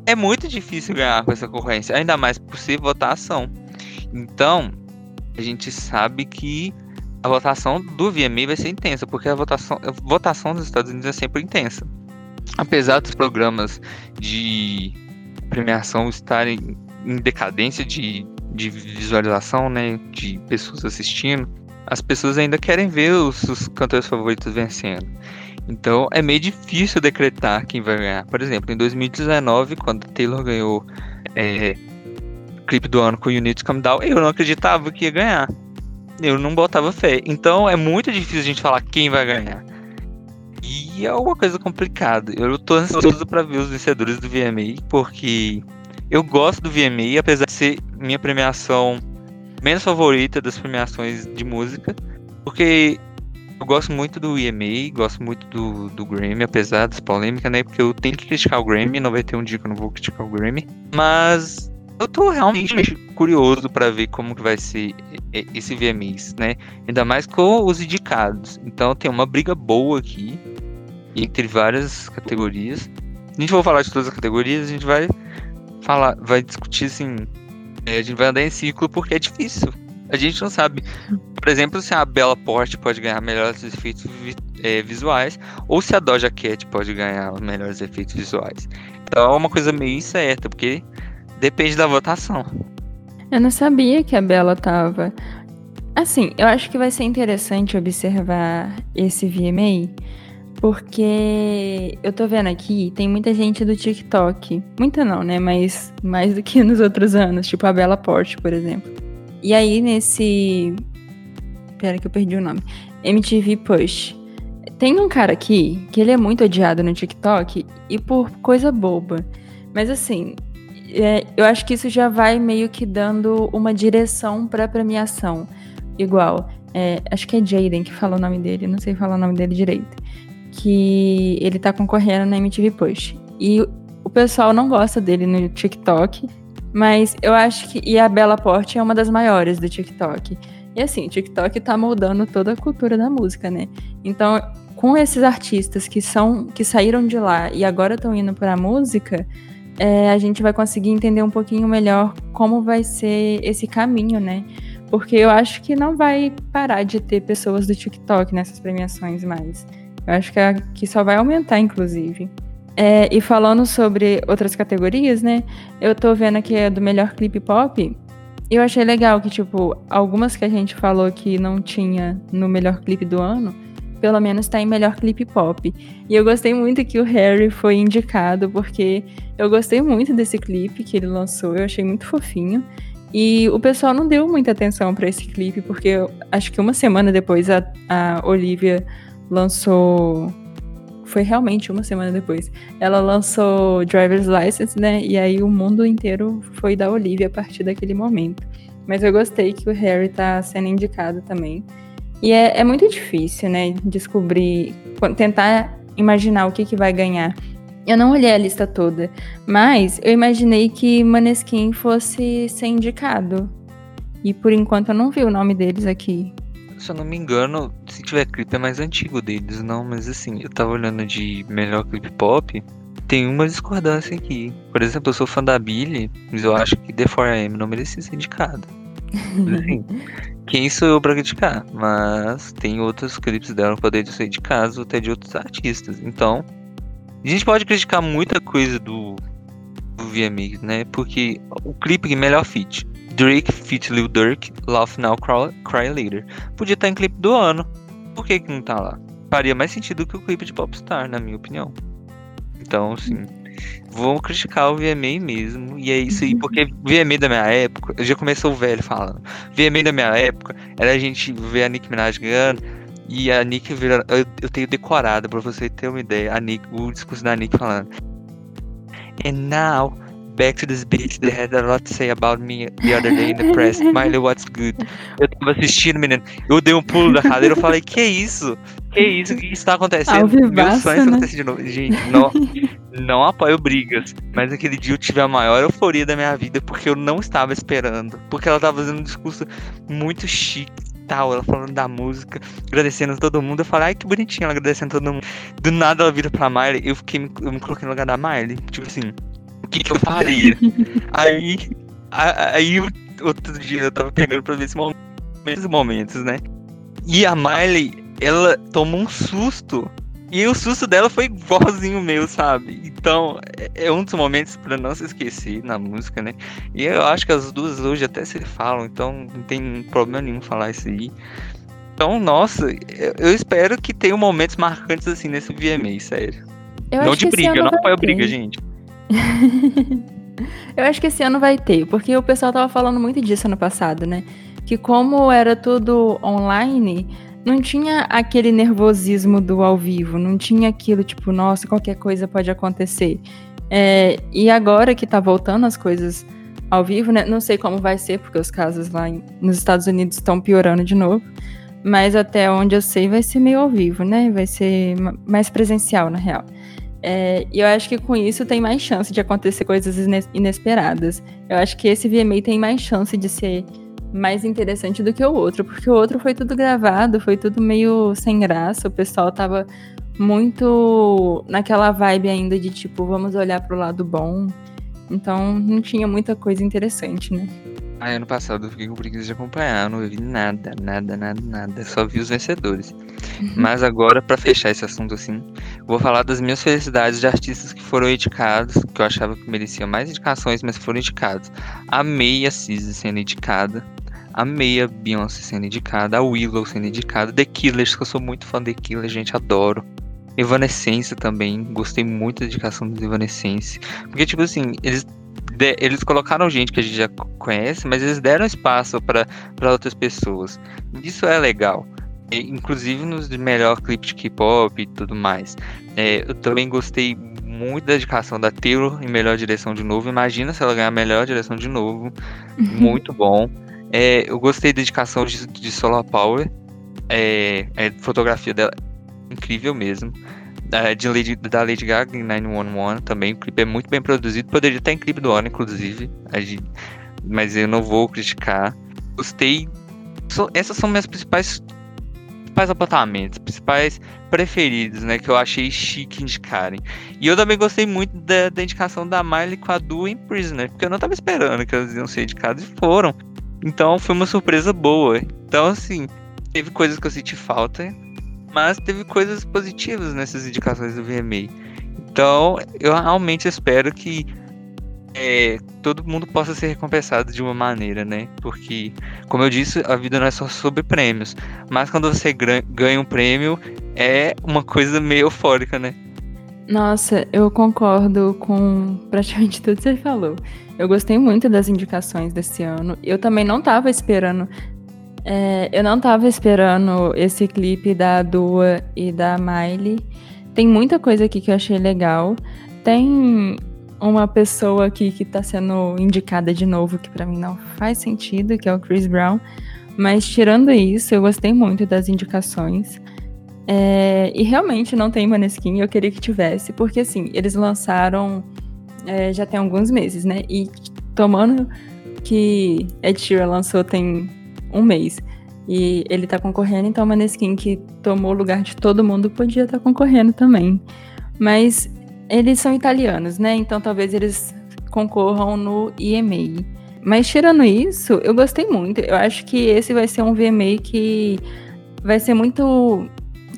é muito difícil ganhar com essa concorrência, ainda mais por ser votação. Então, a gente sabe que a votação do VMA vai ser intensa, porque a votação, a votação dos Estados Unidos é sempre intensa. Apesar dos programas de premiação estarem em decadência de, de visualização, né, de pessoas assistindo, as pessoas ainda querem ver os, os cantores favoritos vencendo. Então é meio difícil decretar quem vai ganhar. Por exemplo, em 2019, quando Taylor ganhou é, clipe do ano com Need to Come Down, eu não acreditava que ia ganhar. Eu não botava fé. Então é muito difícil a gente falar quem vai ganhar. E é uma coisa complicada. Eu tô ansioso para ver os vencedores do VMA, porque eu gosto do VMA, apesar de ser minha premiação menos favorita das premiações de música, porque eu gosto muito do EMA, gosto muito do, do Grammy, apesar das polêmicas, né? Porque eu tenho que criticar o Grammy, não vai ter um dia que eu não vou criticar o Grammy. Mas eu tô realmente curioso para ver como que vai ser esse VMAs, né? Ainda mais com os indicados. Então tem uma briga boa aqui entre várias categorias. A gente vai falar de todas as categorias, a gente vai falar, vai discutir assim, é, a gente vai andar em ciclo porque é difícil. A gente não sabe, por exemplo, se a Bella Porte pode ganhar melhores efeitos é, visuais ou se a Doja Cat pode ganhar melhores efeitos visuais. Então é uma coisa meio incerta, porque depende da votação. Eu não sabia que a Bella tava. Assim, eu acho que vai ser interessante observar esse VMA, porque eu tô vendo aqui, tem muita gente do TikTok. Muita não, né? Mas mais do que nos outros anos, tipo a Bella Porte, por exemplo. E aí, nesse. Pera que eu perdi o nome. MTV Push. Tem um cara aqui que ele é muito odiado no TikTok e por coisa boba. Mas assim, é, eu acho que isso já vai meio que dando uma direção pra premiação. Igual, é, acho que é Jaden que fala o nome dele, não sei falar o nome dele direito. Que ele tá concorrendo na MTV Push. E o pessoal não gosta dele no TikTok mas eu acho que. E a Bela Porte é uma das maiores do TikTok. E assim, TikTok tá moldando toda a cultura da música, né? Então, com esses artistas que são que saíram de lá e agora estão indo para a música, é, a gente vai conseguir entender um pouquinho melhor como vai ser esse caminho, né? Porque eu acho que não vai parar de ter pessoas do TikTok nessas premiações mais. Eu acho que, que só vai aumentar, inclusive. É, e falando sobre outras categorias, né? Eu tô vendo aqui é do melhor clipe pop. Eu achei legal que, tipo, algumas que a gente falou que não tinha no melhor clipe do ano, pelo menos tá em melhor clipe pop. E eu gostei muito que o Harry foi indicado, porque eu gostei muito desse clipe que ele lançou, eu achei muito fofinho. E o pessoal não deu muita atenção para esse clipe, porque acho que uma semana depois a, a Olivia lançou foi realmente uma semana depois. Ela lançou Driver's License, né? E aí o mundo inteiro foi da Olivia a partir daquele momento. Mas eu gostei que o Harry tá sendo indicado também. E é, é muito difícil, né? Descobrir, tentar imaginar o que, que vai ganhar. Eu não olhei a lista toda, mas eu imaginei que Maneskin fosse ser indicado. E por enquanto eu não vi o nome deles aqui se eu não me engano, se tiver clipe é mais antigo deles, não, mas assim, eu tava olhando de melhor clipe pop. tem uma discordância aqui. Por exemplo, eu sou fã da Billy, mas eu acho que The 4AM não merecia ser indicado. Assim, quem sou eu pra criticar? Mas tem outros clipes dela que poderiam ser indicados até de outros artistas. Então, a gente pode criticar muita coisa do, do VMA, né? Porque o clipe melhor fit. Drake feat Lil Durk, Laugh Now Cry, Cry Later. Podia estar em clipe do ano. Por que, que não tá lá? Faria mais sentido que o clipe de Popstar, na minha opinião. Então, assim, vou criticar o VMA mesmo. E é isso aí, porque VMA da minha época, eu já começou o velho falando. VMA da minha época era a gente ver a Nick Minaj ganhando. E a Nick virando. Eu, eu tenho decorado pra você ter uma ideia. A Nick, o discurso da Nick falando. And now back to this bitch that had a lot to say about me the other day in the press. Miley, what's good? Eu tava assistindo, menino. Eu dei um pulo da cadeira e falei, que isso? Que isso? O que está acontecendo? Meu sonho né? de novo. Gente, não, não apoio brigas. Mas aquele dia eu tive a maior euforia da minha vida porque eu não estava esperando. Porque ela tava fazendo um discurso muito chique tal, ela falando da música, agradecendo a todo mundo. Eu falei, ai que bonitinha ela agradecendo a todo mundo. Do nada ela vira pra Miley, eu fiquei, eu me coloquei no lugar da Miley. Tipo assim, que, que eu faria? aí, aí outro dia eu tava pegando pra ver esses momentos, momentos, né? E a Miley, ela tomou um susto. E o susto dela foi igualzinho meu, sabe? Então, é, é um dos momentos para não se esquecer na música, né? E eu acho que as duas hoje até se falam, então não tem problema nenhum falar isso aí. Então, nossa, eu espero que tenha momentos marcantes assim nesse VMA, sério. Eu não de briga, eu não apoio briga, gente. eu acho que esse ano vai ter, porque o pessoal tava falando muito disso ano passado, né? Que como era tudo online, não tinha aquele nervosismo do ao vivo, não tinha aquilo tipo, nossa, qualquer coisa pode acontecer. É, e agora que tá voltando as coisas ao vivo, né? Não sei como vai ser, porque os casos lá em, nos Estados Unidos estão piorando de novo. Mas até onde eu sei, vai ser meio ao vivo, né? Vai ser mais presencial, na real. É, e eu acho que com isso tem mais chance de acontecer coisas inesperadas. Eu acho que esse VMA tem mais chance de ser mais interessante do que o outro, porque o outro foi tudo gravado, foi tudo meio sem graça, o pessoal tava muito naquela vibe ainda de tipo, vamos olhar pro lado bom. Então não tinha muita coisa interessante, né? Ah, ano passado eu fiquei com preguiça de acompanhar, não vi nada, nada, nada, nada. Só vi os vencedores. Uhum. Mas agora, para fechar esse assunto assim, vou falar das minhas felicidades de artistas que foram indicados, que eu achava que mereciam mais indicações, mas foram indicados. Amei a Cisa sendo indicada. Amei a Beyoncé sendo indicada, a Willow sendo indicada, The Killers, que eu sou muito fã de The Killers, gente, adoro. Evanescence também, gostei muito da indicação do Evanescence. Porque, tipo assim, eles de, eles colocaram gente que a gente já conhece, mas eles deram espaço para outras pessoas. Isso é legal. E, inclusive nos melhor clipe de K-pop e tudo mais. É, eu também gostei muito da dedicação da Taylor em melhor direção de novo. Imagina se ela ganhar melhor direção de novo. muito bom. É, eu gostei da dedicação de, de Solar Power. É, a é, fotografia dela incrível mesmo da, de Lady, da Lady Gaga em 911 também. O clipe é muito bem produzido. Poderia estar em clipe do ano, inclusive. Mas eu não vou criticar. Gostei. essas são minhas principais, principais apontamentos, principais preferidos, né? Que eu achei chique indicarem. E eu também gostei muito da, da indicação da Miley com a Du em Prisoner, porque eu não tava esperando que elas iam ser indicadas e foram. Então foi uma surpresa boa. Então, assim, teve coisas que eu senti falta mas teve coisas positivas nessas indicações do VMA. Então, eu realmente espero que é, todo mundo possa ser recompensado de uma maneira, né? Porque, como eu disse, a vida não é só sobre prêmios. Mas quando você ganha um prêmio, é uma coisa meio eufórica, né? Nossa, eu concordo com praticamente tudo que você falou. Eu gostei muito das indicações desse ano. Eu também não estava esperando é, eu não tava esperando esse clipe da Dua e da Miley. Tem muita coisa aqui que eu achei legal. Tem uma pessoa aqui que tá sendo indicada de novo, que para mim não faz sentido, que é o Chris Brown. Mas tirando isso, eu gostei muito das indicações. É, e realmente não tem Maneskin, eu queria que tivesse, porque assim, eles lançaram é, já tem alguns meses, né? E tomando que Ed Sheeran lançou tem um mês. E ele tá concorrendo, então Maneskin, que tomou o lugar de todo mundo, podia estar tá concorrendo também. Mas Eles são italianos, né? Então talvez eles concorram no EMA. Mas tirando isso, eu gostei muito. Eu acho que esse vai ser um VMA que vai ser muito.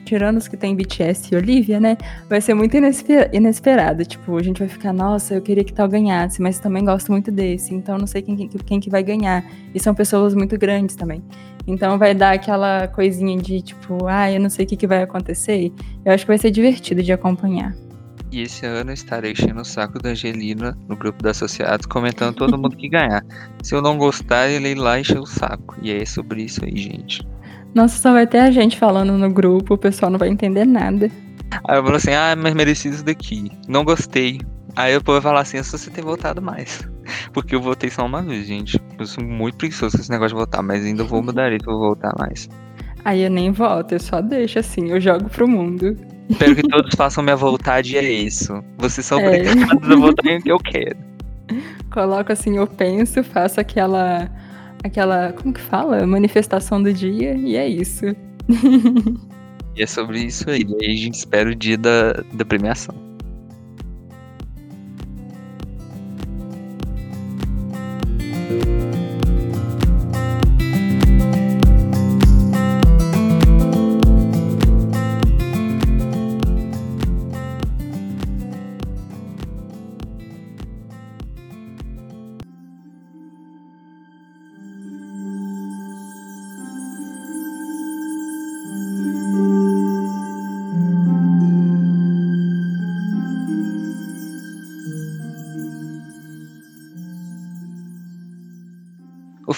Tirando os que tem BTS e Olivia, né? Vai ser muito inesper inesperado. Tipo, a gente vai ficar, nossa, eu queria que tal ganhasse, mas também gosto muito desse. Então não sei quem, quem, quem que vai ganhar. E são pessoas muito grandes também. Então vai dar aquela coisinha de tipo, ah, eu não sei o que, que vai acontecer. Eu acho que vai ser divertido de acompanhar. E esse ano estarei enchendo o saco da Angelina no grupo da associados, comentando todo mundo que ganhar. Se eu não gostar, ele ir lá encher o saco. E é sobre isso aí, gente. Nossa, só vai ter a gente falando no grupo, o pessoal não vai entender nada. Aí eu falo assim, ah, mas mereci isso daqui. Não gostei. Aí o povo vai falar assim, é só você ter votado mais. Porque eu votei só uma vez, gente. Eu sou muito preguiçoso com esse negócio de votar, mas ainda vou mudar isso, vou voltar mais. Aí eu nem voto, eu só deixo assim, eu jogo pro mundo. Espero que todos façam minha vontade e é isso. Vocês são é. obrigados a votar em que eu quero. Coloco assim, eu penso, faço aquela. Aquela. como que fala? Manifestação do dia e é isso. e é sobre isso aí. E aí a gente espera o dia da, da premiação.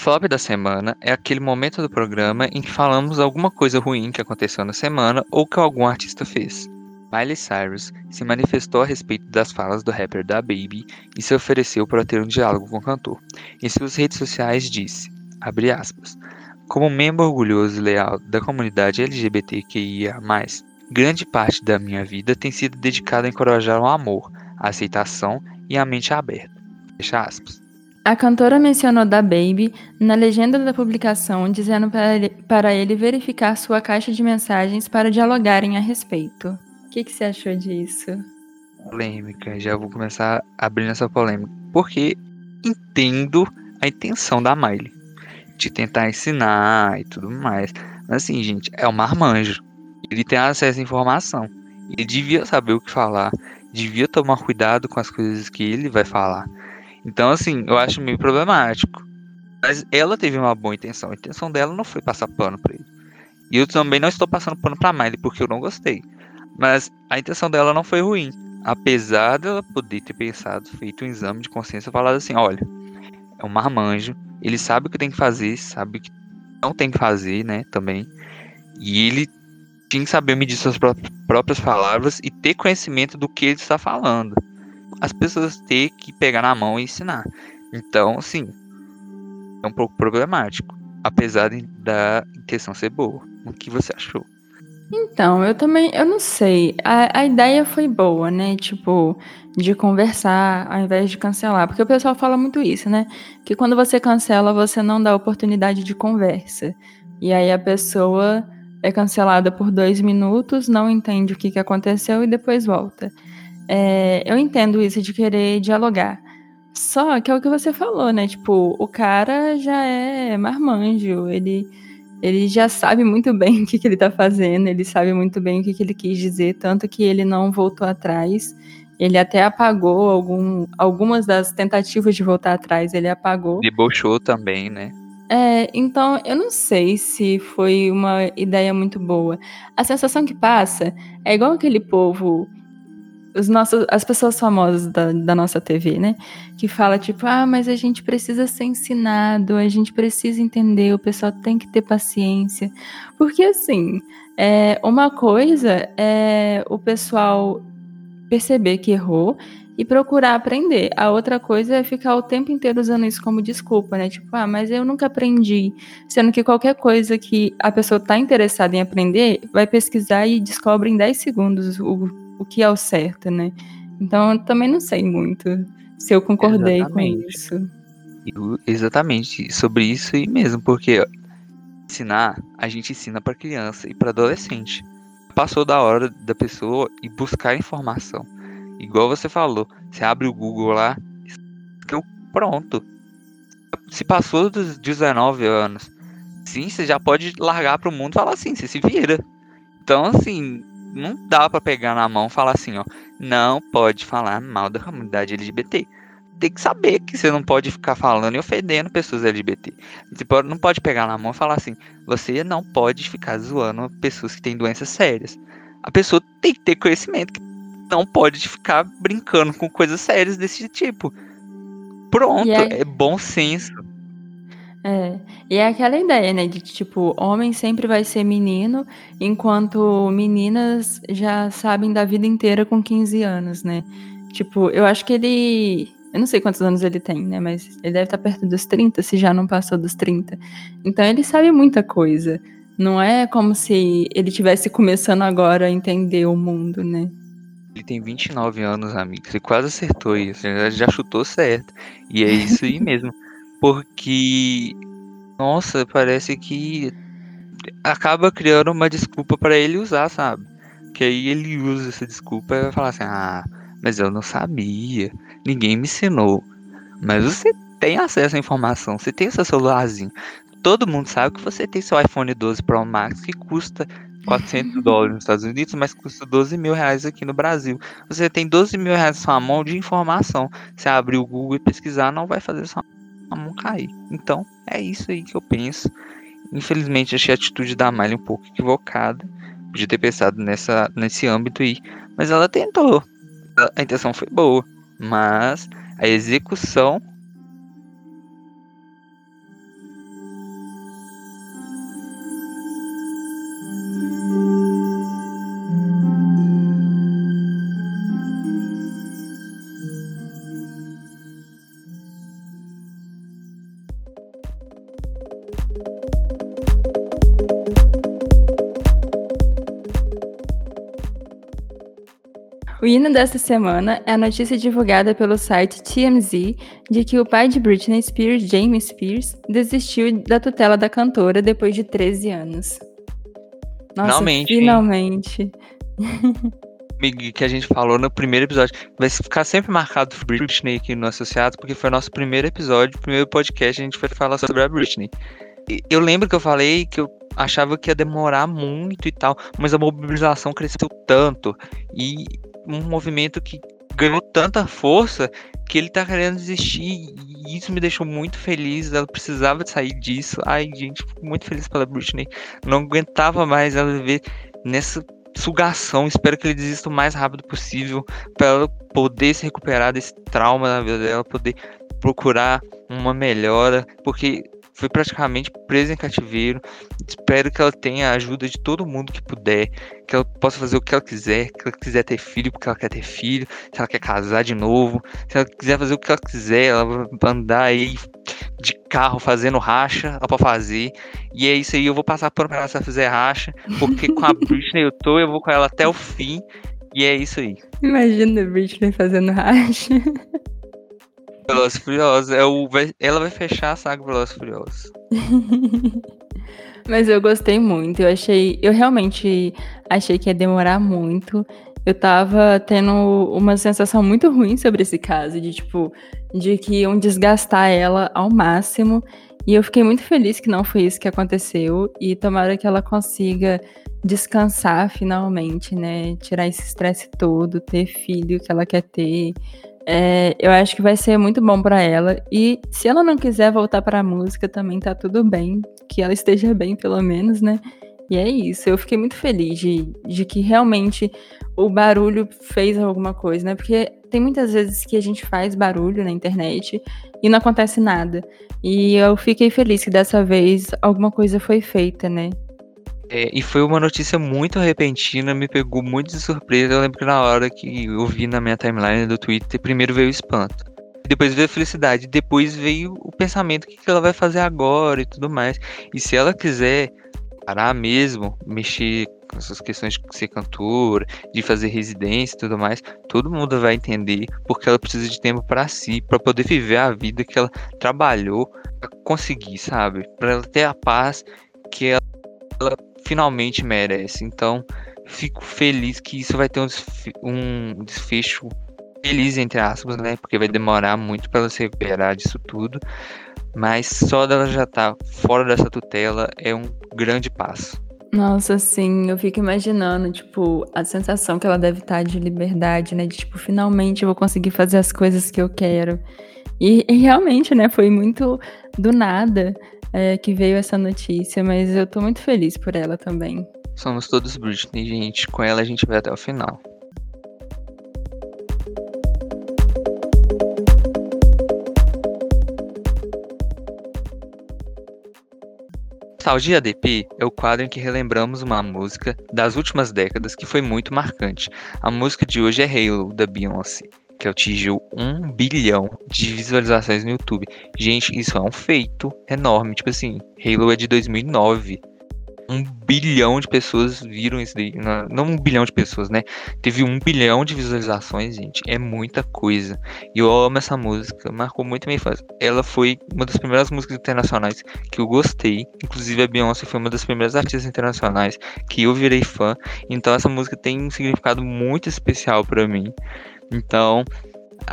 Flop da semana é aquele momento do programa em que falamos alguma coisa ruim que aconteceu na semana ou que algum artista fez. Miley Cyrus se manifestou a respeito das falas do rapper da Baby e se ofereceu para ter um diálogo com o cantor. Em suas redes sociais disse, aspas, como membro orgulhoso e leal da comunidade LGBTQIA+, grande parte da minha vida tem sido dedicada a encorajar o amor, a aceitação e a mente aberta. Fecha aspas. A cantora mencionou da Baby na legenda da publicação, dizendo para ele, para ele verificar sua caixa de mensagens para dialogarem a respeito. O que, que você achou disso? Polêmica, já vou começar abrindo essa polêmica. Porque entendo a intenção da Miley de tentar ensinar e tudo mais. Mas assim, gente, é um marmanjo. Ele tem acesso à informação. Ele devia saber o que falar, devia tomar cuidado com as coisas que ele vai falar. Então, assim, eu acho meio problemático. Mas ela teve uma boa intenção. A intenção dela não foi passar pano pra ele. E eu também não estou passando pano pra Miley, porque eu não gostei. Mas a intenção dela não foi ruim. Apesar dela poder ter pensado, feito um exame de consciência, falado assim: olha, é um marmanjo, ele sabe o que tem que fazer, sabe o que não tem que fazer, né? Também. E ele tinha que saber medir suas próprias palavras e ter conhecimento do que ele está falando as pessoas ter que pegar na mão e ensinar. Então, assim, é um pouco problemático, apesar da intenção ser boa. O que você achou? Então, eu também, eu não sei. A, a ideia foi boa, né? Tipo, de conversar ao invés de cancelar. Porque o pessoal fala muito isso, né? Que quando você cancela, você não dá oportunidade de conversa. E aí a pessoa é cancelada por dois minutos, não entende o que, que aconteceu e depois volta. É, eu entendo isso de querer dialogar. Só que é o que você falou, né? Tipo, o cara já é marmanjo, ele, ele já sabe muito bem o que, que ele tá fazendo, ele sabe muito bem o que, que ele quis dizer, tanto que ele não voltou atrás. Ele até apagou algum, algumas das tentativas de voltar atrás, ele apagou. Debochou também, né? É, então eu não sei se foi uma ideia muito boa. A sensação que passa é igual aquele povo os nossos, as pessoas famosas da, da nossa TV, né? Que fala tipo, ah, mas a gente precisa ser ensinado, a gente precisa entender, o pessoal tem que ter paciência. Porque assim, é, uma coisa é o pessoal perceber que errou e procurar aprender. A outra coisa é ficar o tempo inteiro usando isso como desculpa, né? Tipo, ah, mas eu nunca aprendi. Sendo que qualquer coisa que a pessoa está interessada em aprender, vai pesquisar e descobre em 10 segundos o o que é o certo, né? Então eu também não sei muito se eu concordei exatamente. com isso. Eu, exatamente, sobre isso e mesmo, porque ensinar, a gente ensina para criança e para adolescente. Passou da hora da pessoa ir buscar informação. Igual você falou, você abre o Google lá, pronto. Se passou dos 19 anos, sim, você já pode largar pro mundo e falar assim, você se vira. Então, assim, não dá para pegar na mão e falar assim, ó, não pode falar mal da comunidade LGBT. Tem que saber que você não pode ficar falando e ofendendo pessoas LGBT. Você pode, não pode pegar na mão e falar assim, você não pode ficar zoando pessoas que têm doenças sérias. A pessoa tem que ter conhecimento que não pode ficar brincando com coisas sérias desse tipo. Pronto, é bom senso. É, e é aquela ideia, né, de tipo, homem sempre vai ser menino, enquanto meninas já sabem da vida inteira com 15 anos, né? Tipo, eu acho que ele. Eu não sei quantos anos ele tem, né? Mas ele deve estar perto dos 30, se já não passou dos 30. Então ele sabe muita coisa. Não é como se ele tivesse começando agora a entender o mundo, né? Ele tem 29 anos, amigo. Você quase acertou isso. Já chutou certo. E é isso aí mesmo. Porque, nossa, parece que acaba criando uma desculpa para ele usar, sabe? Que aí ele usa essa desculpa e vai falar assim: ah, mas eu não sabia, ninguém me ensinou. Mas você tem acesso à informação, você tem seu celularzinho. Todo mundo sabe que você tem seu iPhone 12 Pro Max que custa 400 dólares nos Estados Unidos, mas custa 12 mil reais aqui no Brasil. Você tem 12 mil reais na sua mão de informação. Se abrir o Google e pesquisar, não vai fazer sua a mão cair. Então, é isso aí que eu penso. Infelizmente, achei a atitude da Miley um pouco equivocada. Podia ter pensado nessa, nesse âmbito aí. Mas ela tentou. A intenção foi boa. Mas a execução O hino desta semana é a notícia divulgada pelo site TMZ de que o pai de Britney Spears, James Spears, desistiu da tutela da cantora depois de 13 anos. Nossa, finalmente. Finalmente. que a gente falou no primeiro episódio. Vai ficar sempre marcado Britney aqui no Associado, porque foi nosso primeiro episódio, primeiro podcast, a gente foi falar sobre a Britney. Eu lembro que eu falei que eu achava que ia demorar muito e tal, mas a mobilização cresceu tanto. E um movimento que ganhou tanta força que ele tá querendo desistir e isso me deixou muito feliz. Ela precisava sair disso. Ai, gente, fico muito feliz pela Britney. Não aguentava mais ela viver nessa sugação. Espero que ele desista o mais rápido possível para ela poder se recuperar desse trauma na vida dela, poder procurar uma melhora, porque foi praticamente presa em cativeiro. Espero que ela tenha a ajuda de todo mundo que puder, que ela possa fazer o que ela quiser, que ela quiser ter filho porque ela quer ter filho, se ela quer casar de novo, se ela quiser fazer o que ela quiser, ela vai andar aí de carro fazendo racha, ela pode fazer. E é isso aí, eu vou passar por pra ela se ela fizer racha, porque com a Britney eu tô, eu vou com ela até o fim. E é isso aí. Imagina a Britney fazendo racha. Velozes Furiosos. É o, ela vai fechar a saga Velozes Furiosos. Mas eu gostei muito. Eu achei. Eu realmente achei que ia demorar muito. Eu tava tendo uma sensação muito ruim sobre esse caso, de tipo, de que iam desgastar ela ao máximo. E eu fiquei muito feliz que não foi isso que aconteceu. E tomara que ela consiga descansar finalmente, né? Tirar esse estresse todo, ter filho que ela quer ter, é, eu acho que vai ser muito bom para ela. E se ela não quiser voltar para a música, também tá tudo bem. Que ela esteja bem, pelo menos, né? E é isso. Eu fiquei muito feliz de, de que realmente o barulho fez alguma coisa, né? Porque tem muitas vezes que a gente faz barulho na internet e não acontece nada. E eu fiquei feliz que dessa vez alguma coisa foi feita, né? É, e foi uma notícia muito repentina, me pegou muito de surpresa. Eu lembro que na hora que eu vi na minha timeline do Twitter, primeiro veio o espanto. Depois veio a felicidade, depois veio o pensamento, o que ela vai fazer agora e tudo mais. E se ela quiser parar mesmo, mexer com essas questões de ser cantora, de fazer residência e tudo mais, todo mundo vai entender porque ela precisa de tempo para si, para poder viver a vida que ela trabalhou para conseguir, sabe? Para ela ter a paz que ela, ela finalmente merece. Então, fico feliz que isso vai ter um, desfecho feliz, entre aspas, né? Porque vai demorar muito para ela se recuperar disso tudo. Mas só dela já estar tá fora dessa tutela é um grande passo. Nossa, sim, eu fico imaginando, tipo, a sensação que ela deve estar tá de liberdade, né? De, tipo, finalmente eu vou conseguir fazer as coisas que eu quero. E, e realmente, né, foi muito do nada é, que veio essa notícia, mas eu tô muito feliz por ela também. Somos todos Britney, gente. Com ela a gente vai até o final. Nostalgia ADP é o quadro em que relembramos uma música das últimas décadas que foi muito marcante. A música de hoje é Halo, da Beyoncé, que atingiu um bilhão de visualizações no YouTube. Gente, isso é um feito enorme. Tipo assim, Halo é de 2009 um bilhão de pessoas viram isso daí. Não, um bilhão de pessoas, né? Teve um bilhão de visualizações, gente. É muita coisa. E eu amo essa música. Marcou muito a minha infância. Ela foi uma das primeiras músicas internacionais que eu gostei. Inclusive a Beyoncé foi uma das primeiras artistas internacionais que eu virei fã. Então essa música tem um significado muito especial para mim. Então,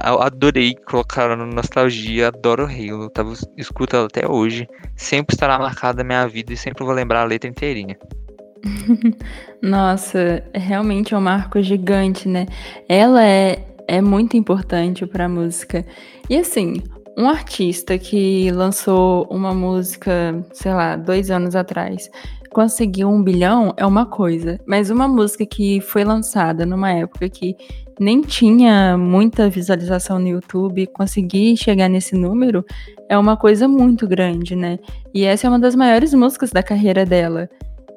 eu adorei colocar no nostalgia, adoro Halo, tava, escuto até hoje. Sempre estará marcada na minha vida e sempre vou lembrar a letra inteirinha. Nossa, realmente é um marco gigante, né? Ela é, é muito importante para a música. E assim, um artista que lançou uma música, sei lá, dois anos atrás, conseguiu um bilhão é uma coisa, mas uma música que foi lançada numa época que nem tinha muita visualização no YouTube, conseguir chegar nesse número é uma coisa muito grande, né? E essa é uma das maiores músicas da carreira dela.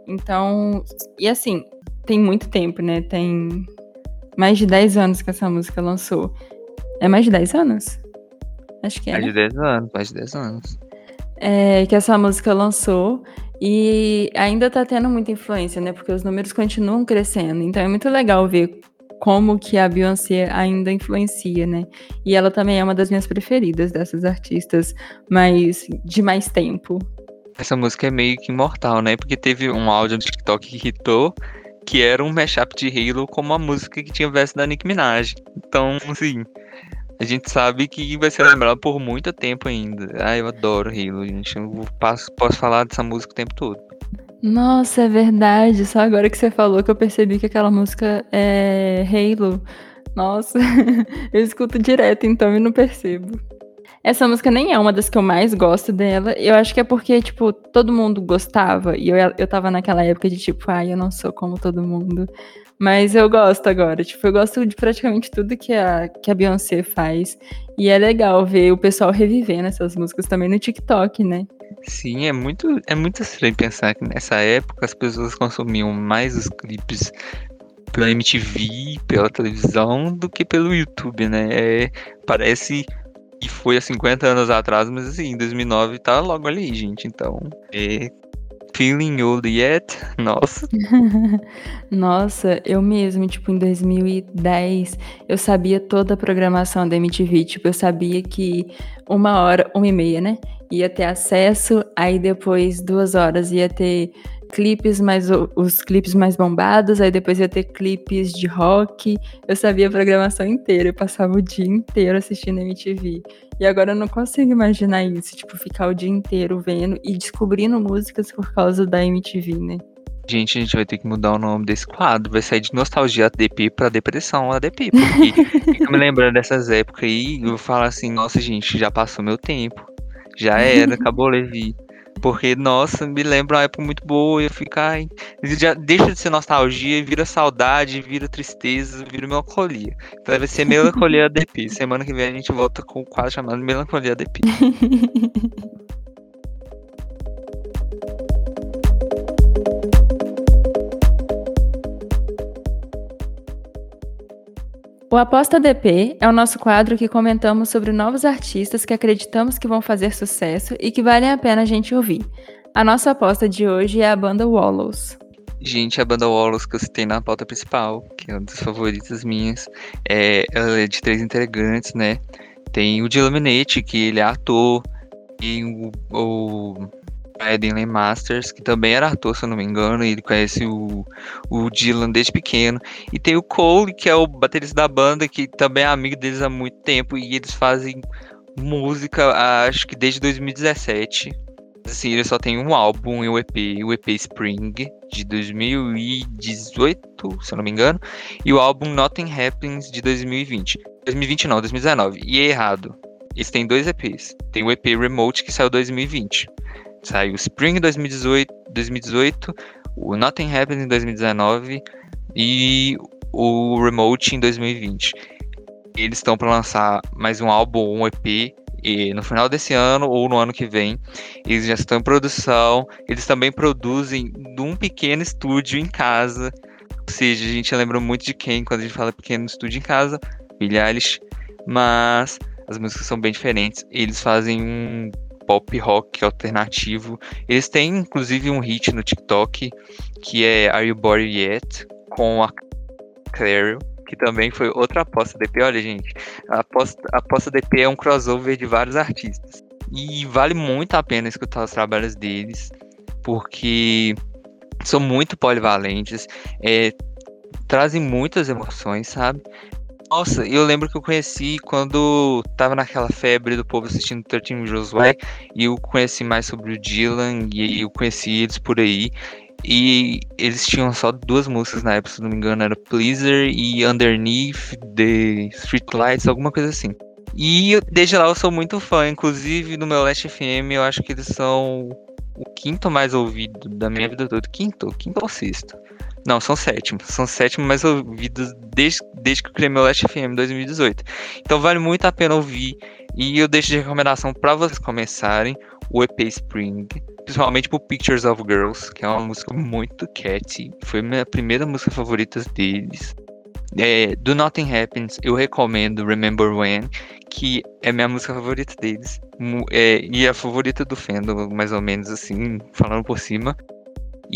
Então, e assim, tem muito tempo, né? Tem mais de 10 anos que essa música lançou. É mais de 10 anos? Acho que é. Mais de 10 anos, mais de 10 anos. É, que essa música lançou e ainda tá tendo muita influência, né? Porque os números continuam crescendo. Então é muito legal ver como que a Beyoncé ainda influencia, né? E ela também é uma das minhas preferidas dessas artistas, mas de mais tempo. Essa música é meio que imortal, né? Porque teve um áudio no TikTok que hitou, que era um mashup de Halo com uma música que tinha verso da Nicki Minaj. Então, assim, a gente sabe que vai ser lembrado por muito tempo ainda. Ah, eu adoro Halo, gente. Eu posso, posso falar dessa música o tempo todo. Nossa, é verdade. Só agora que você falou que eu percebi que aquela música é Halo. Nossa, eu escuto direto, então eu não percebo. Essa música nem é uma das que eu mais gosto dela. Eu acho que é porque, tipo, todo mundo gostava. E eu, eu tava naquela época de, tipo, ai, eu não sou como todo mundo. Mas eu gosto agora. Tipo, eu gosto de praticamente tudo que a, que a Beyoncé faz. E é legal ver o pessoal revivendo essas músicas também no TikTok, né? Sim, é muito, é muito estranho pensar que nessa época as pessoas consumiam mais os clipes pela MTV, pela televisão, do que pelo YouTube, né? É, parece que foi há 50 anos atrás, mas assim, em 2009 tá logo ali, gente. Então, é feeling old yet? Nossa. Nossa, eu mesmo, tipo, em 2010, eu sabia toda a programação da MTV. Tipo, eu sabia que uma hora, uma e meia, né? Ia ter acesso, aí depois duas horas ia ter clipes mais os clipes mais bombados, aí depois ia ter clipes de rock. Eu sabia a programação inteira, eu passava o dia inteiro assistindo MTV. E agora eu não consigo imaginar isso, tipo, ficar o dia inteiro vendo e descobrindo músicas por causa da MTV, né? Gente, a gente vai ter que mudar o nome desse quadro. Vai sair de nostalgia ADP pra depressão ADP. Porque fica me lembrando dessas épocas aí. Eu vou falar assim, nossa, gente, já passou meu tempo. Já era, acabou Levi. Porque, nossa, me lembra uma época muito boa. Eu fico, ai, já deixa de ser nostalgia, vira saudade, vira tristeza, vira melancolia. Então vai ser melancolia ADP. Semana que vem a gente volta com o quadro chamado Melancolia ADP. O Aposta DP é o nosso quadro que comentamos sobre novos artistas que acreditamos que vão fazer sucesso e que valem a pena a gente ouvir. A nossa aposta de hoje é a banda Wallows. Gente, a banda Wallows que eu citei na pauta principal, que é uma das favoritas minhas, é, ela é de três integrantes, né? Tem o Dilaminete, que ele é ator, tem o, o Edinley Masters, que também era ator, se eu não me engano, e ele conhece o, o Dylan desde pequeno. E tem o Cole, que é o baterista da banda, que também é amigo deles há muito tempo, e eles fazem música, acho que desde 2017. Assim, ele só tem um álbum e o EP, o EP Spring, de 2018, se eu não me engano, e o álbum Nothing Happens, de 2020. 2020 não, 2019. E é errado. Eles têm dois EPs. Tem o EP Remote, que saiu em 2020. Saiu Spring 2018, 2018 o Nothing Happens em 2019 e o Remote em 2020. Eles estão para lançar mais um álbum, um EP, e no final desse ano ou no ano que vem. Eles já estão em produção. Eles também produzem num pequeno estúdio em casa. Ou seja, a gente lembra muito de quem quando a gente fala pequeno estúdio em casa, Billie Eilish. Mas as músicas são bem diferentes. Eles fazem um pop rock alternativo. Eles têm inclusive um hit no TikTok que é Are You Bored Yet? com a Claire, que também foi outra aposta DP. Olha, gente, a aposta, a aposta DP é um crossover de vários artistas. E vale muito a pena escutar os trabalhos deles, porque são muito polivalentes, é, trazem muitas emoções, sabe? Nossa, eu lembro que eu conheci quando tava naquela febre do povo assistindo 13 Reasons Why, e eu conheci mais sobre o Dylan, e eu conheci eles por aí. E eles tinham só duas músicas na época, se não me engano, era Pleaser e Underneath the Streetlights, alguma coisa assim. E desde lá eu sou muito fã, inclusive no meu Last FM eu acho que eles são o quinto mais ouvido da minha vida toda. Quinto? Quinto ou sexto? Não, são sétimo. São sétimo mais ouvidos desde, desde que eu criei meu Last FM em 2018. Então vale muito a pena ouvir. E eu deixo de recomendação para vocês começarem o EP Spring. Principalmente por Pictures of Girls, que é uma música muito catchy. Foi minha primeira música favorita deles. É, Do Nothing Happens, eu recomendo Remember When, que é minha música favorita deles. É, e a favorita do Fandom, mais ou menos assim, falando por cima.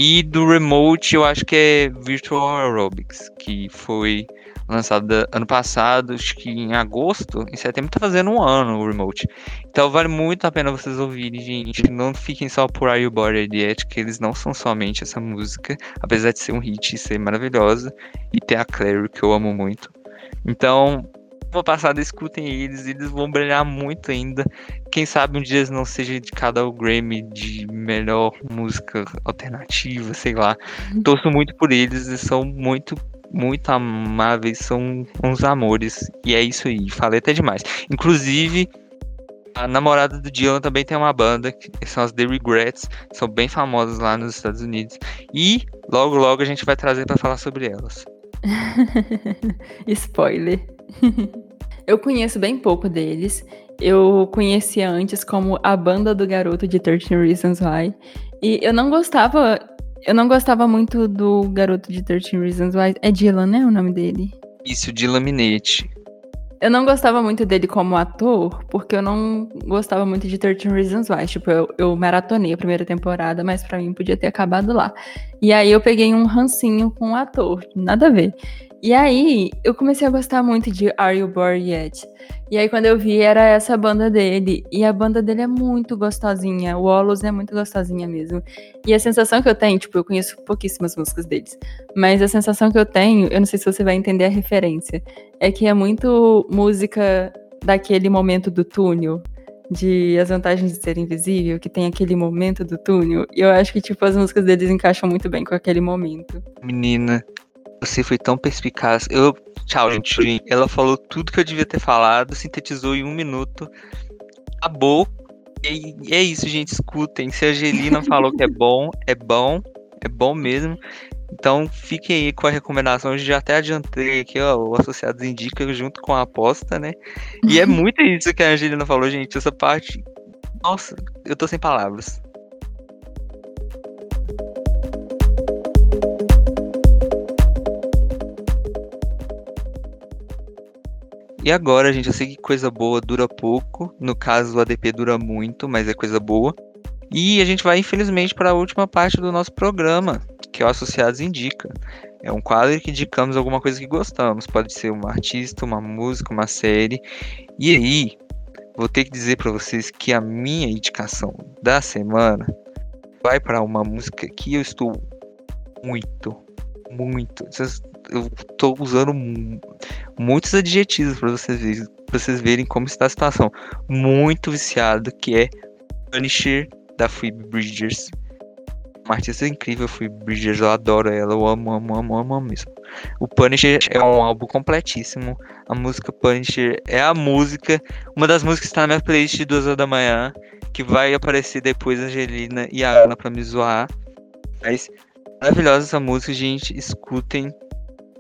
E do Remote, eu acho que é Virtual Aerobics, que foi lançada ano passado, acho que em agosto, em setembro tá fazendo um ano o Remote. Então vale muito a pena vocês ouvirem, gente. Não fiquem só por Are You Bored Yet, que eles não são somente essa música, apesar de ser um hit e ser maravilhosa. E ter a Clary, que eu amo muito. Então, vou passada, escutem eles, eles vão brilhar muito ainda. Quem sabe um dia eles não sejam indicados ao Grammy de melhor música alternativa, sei lá. Uhum. Torço muito por eles, eles são muito muito amáveis, são uns amores. E é isso aí, falei até demais. Inclusive, a namorada do Dylan também tem uma banda, que são as The Regrets, são bem famosas lá nos Estados Unidos. E logo, logo a gente vai trazer para falar sobre elas. Spoiler. Eu conheço bem pouco deles. Eu conhecia antes como a banda do garoto de 13 Reasons Why. E eu não gostava. Eu não gostava muito do garoto de 13 Reasons Why. É Dylan, né? O nome dele? Isso, Dylan Minetti. Eu não gostava muito dele como ator, porque eu não gostava muito de 13 Reasons Why. Tipo, eu, eu maratonei a primeira temporada, mas para mim podia ter acabado lá. E aí eu peguei um rancinho com o ator, nada a ver. E aí, eu comecei a gostar muito de Are You Bored Yet? E aí, quando eu vi, era essa banda dele. E a banda dele é muito gostosinha. O Olos é muito gostosinha mesmo. E a sensação que eu tenho, tipo, eu conheço pouquíssimas músicas deles. Mas a sensação que eu tenho, eu não sei se você vai entender a referência, é que é muito música daquele momento do túnel de As Vantagens de Ser Invisível, que tem aquele momento do túnel. E eu acho que, tipo, as músicas deles encaixam muito bem com aquele momento. Menina, você foi tão perspicaz. Eu. Tchau, gente. Ela falou tudo que eu devia ter falado, sintetizou em um minuto. Acabou. E é isso, gente. Escutem. Se a Angelina falou que é bom, é bom. É bom mesmo. Então fiquem aí com a recomendação. Eu já até adiantei aqui, ó. O Associados Indica junto com a aposta, né? E é muito isso que a Angelina falou, gente. Essa parte. Nossa, eu tô sem palavras. E agora, gente, eu sei que coisa boa dura pouco. No caso, o ADP dura muito, mas é coisa boa. E a gente vai, infelizmente, para a última parte do nosso programa, que o Associados Indica. É um quadro que indicamos alguma coisa que gostamos. Pode ser um artista, uma música, uma série. E aí, vou ter que dizer para vocês que a minha indicação da semana vai para uma música que eu estou muito, muito. Eu tô usando muitos adjetivos para vocês verem, vocês verem como está a situação. Muito viciado, que é Punisher da Phoebe Bridgers. Uma artista incrível, Phoebe Bridgers, eu adoro ela, eu amo, amo, amo, amo, amo mesmo. O Punisher é um álbum completíssimo. A música Punisher é a música, uma das músicas que está na minha playlist de duas horas da manhã, que vai aparecer depois a Angelina e a Ana pra me zoar. Mas maravilhosa essa música, gente. Escutem.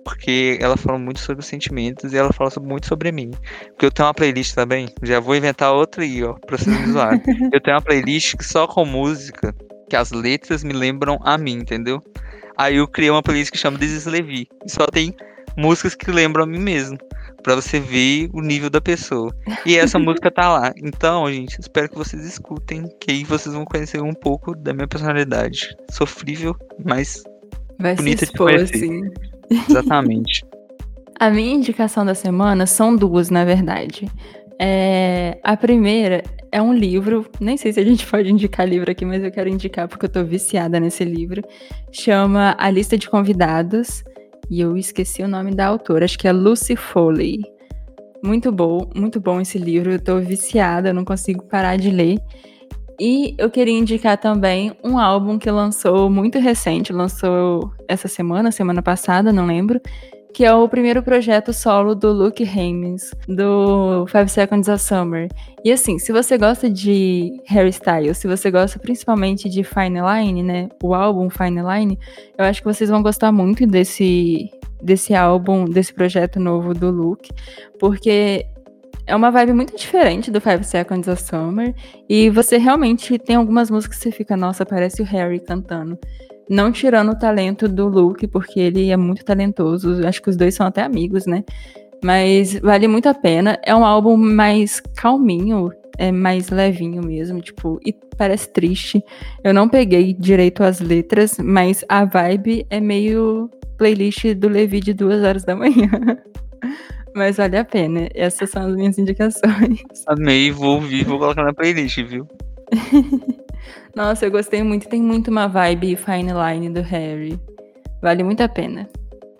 Porque ela fala muito sobre os sentimentos e ela fala muito sobre mim. Porque eu tenho uma playlist também. Já vou inventar outra aí, ó, pra vocês me zoarem. eu tenho uma playlist só com música que as letras me lembram a mim, entendeu? Aí eu criei uma playlist que chama This Levi. E só tem músicas que lembram a mim mesmo. Pra você ver o nível da pessoa. E essa música tá lá. Então, gente, espero que vocês escutem. Que aí vocês vão conhecer um pouco da minha personalidade. Sofrível, mas Vai bonita se expor, de conhecer. Sim. Exatamente. a minha indicação da semana são duas, na verdade. É, a primeira é um livro, nem sei se a gente pode indicar livro aqui, mas eu quero indicar porque eu tô viciada nesse livro. Chama A Lista de Convidados, e eu esqueci o nome da autora, acho que é Lucy Foley. Muito bom, muito bom esse livro, eu tô viciada, não consigo parar de ler. E eu queria indicar também um álbum que lançou muito recente, lançou essa semana, semana passada, não lembro, que é o primeiro projeto solo do Luke Hames, do Five Seconds of Summer. E assim, se você gosta de Harry Styles, se você gosta principalmente de Fine Line, né, o álbum Fine Line, eu acho que vocês vão gostar muito desse desse álbum, desse projeto novo do Luke, porque é uma vibe muito diferente do Five Seconds of Summer e você realmente tem algumas músicas que você fica, nossa, parece o Harry cantando. Não tirando o talento do Luke, porque ele é muito talentoso. Acho que os dois são até amigos, né? Mas vale muito a pena. É um álbum mais calminho, é mais levinho mesmo, tipo, e parece triste. Eu não peguei direito as letras, mas a vibe é meio playlist do Levi de duas horas da manhã. mas vale a pena. Essas são as minhas indicações. Amei, vou ouvir, vou colocar na playlist, viu? Nossa, eu gostei muito. Tem muito uma vibe fine line do Harry. Vale muito a pena.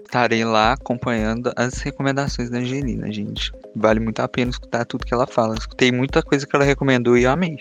Estarei lá acompanhando as recomendações da Angelina, gente. Vale muito a pena escutar tudo que ela fala. Escutei muita coisa que ela recomendou e eu amei.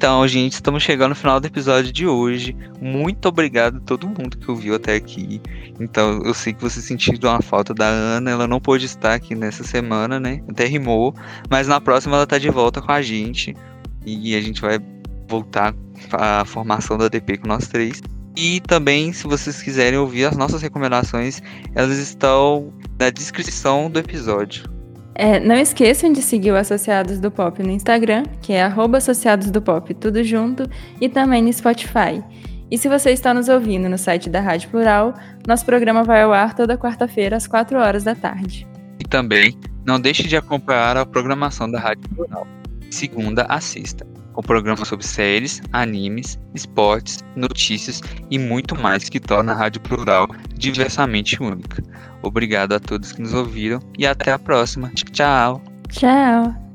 Então, gente, estamos chegando no final do episódio de hoje. Muito obrigado a todo mundo que ouviu até aqui. Então, eu sei que você sentiu uma falta da Ana, ela não pôde estar aqui nessa semana, né? Até rimou, mas na próxima ela tá de volta com a gente e a gente vai voltar a formação da DP com nós três. E também, se vocês quiserem ouvir as nossas recomendações, elas estão na descrição do episódio. É, não esqueçam de seguir o Associados do Pop no Instagram, que é Associados do Pop, tudo junto, e também no Spotify. E se você está nos ouvindo no site da Rádio Plural, nosso programa vai ao ar toda quarta-feira às 4 horas da tarde. E também não deixe de acompanhar a programação da Rádio Plural. Segunda a sexta, com programas sobre séries, animes, esportes, notícias e muito mais que torna a Rádio Plural diversamente única. Obrigado a todos que nos ouviram e até a próxima. Tchau. Tchau.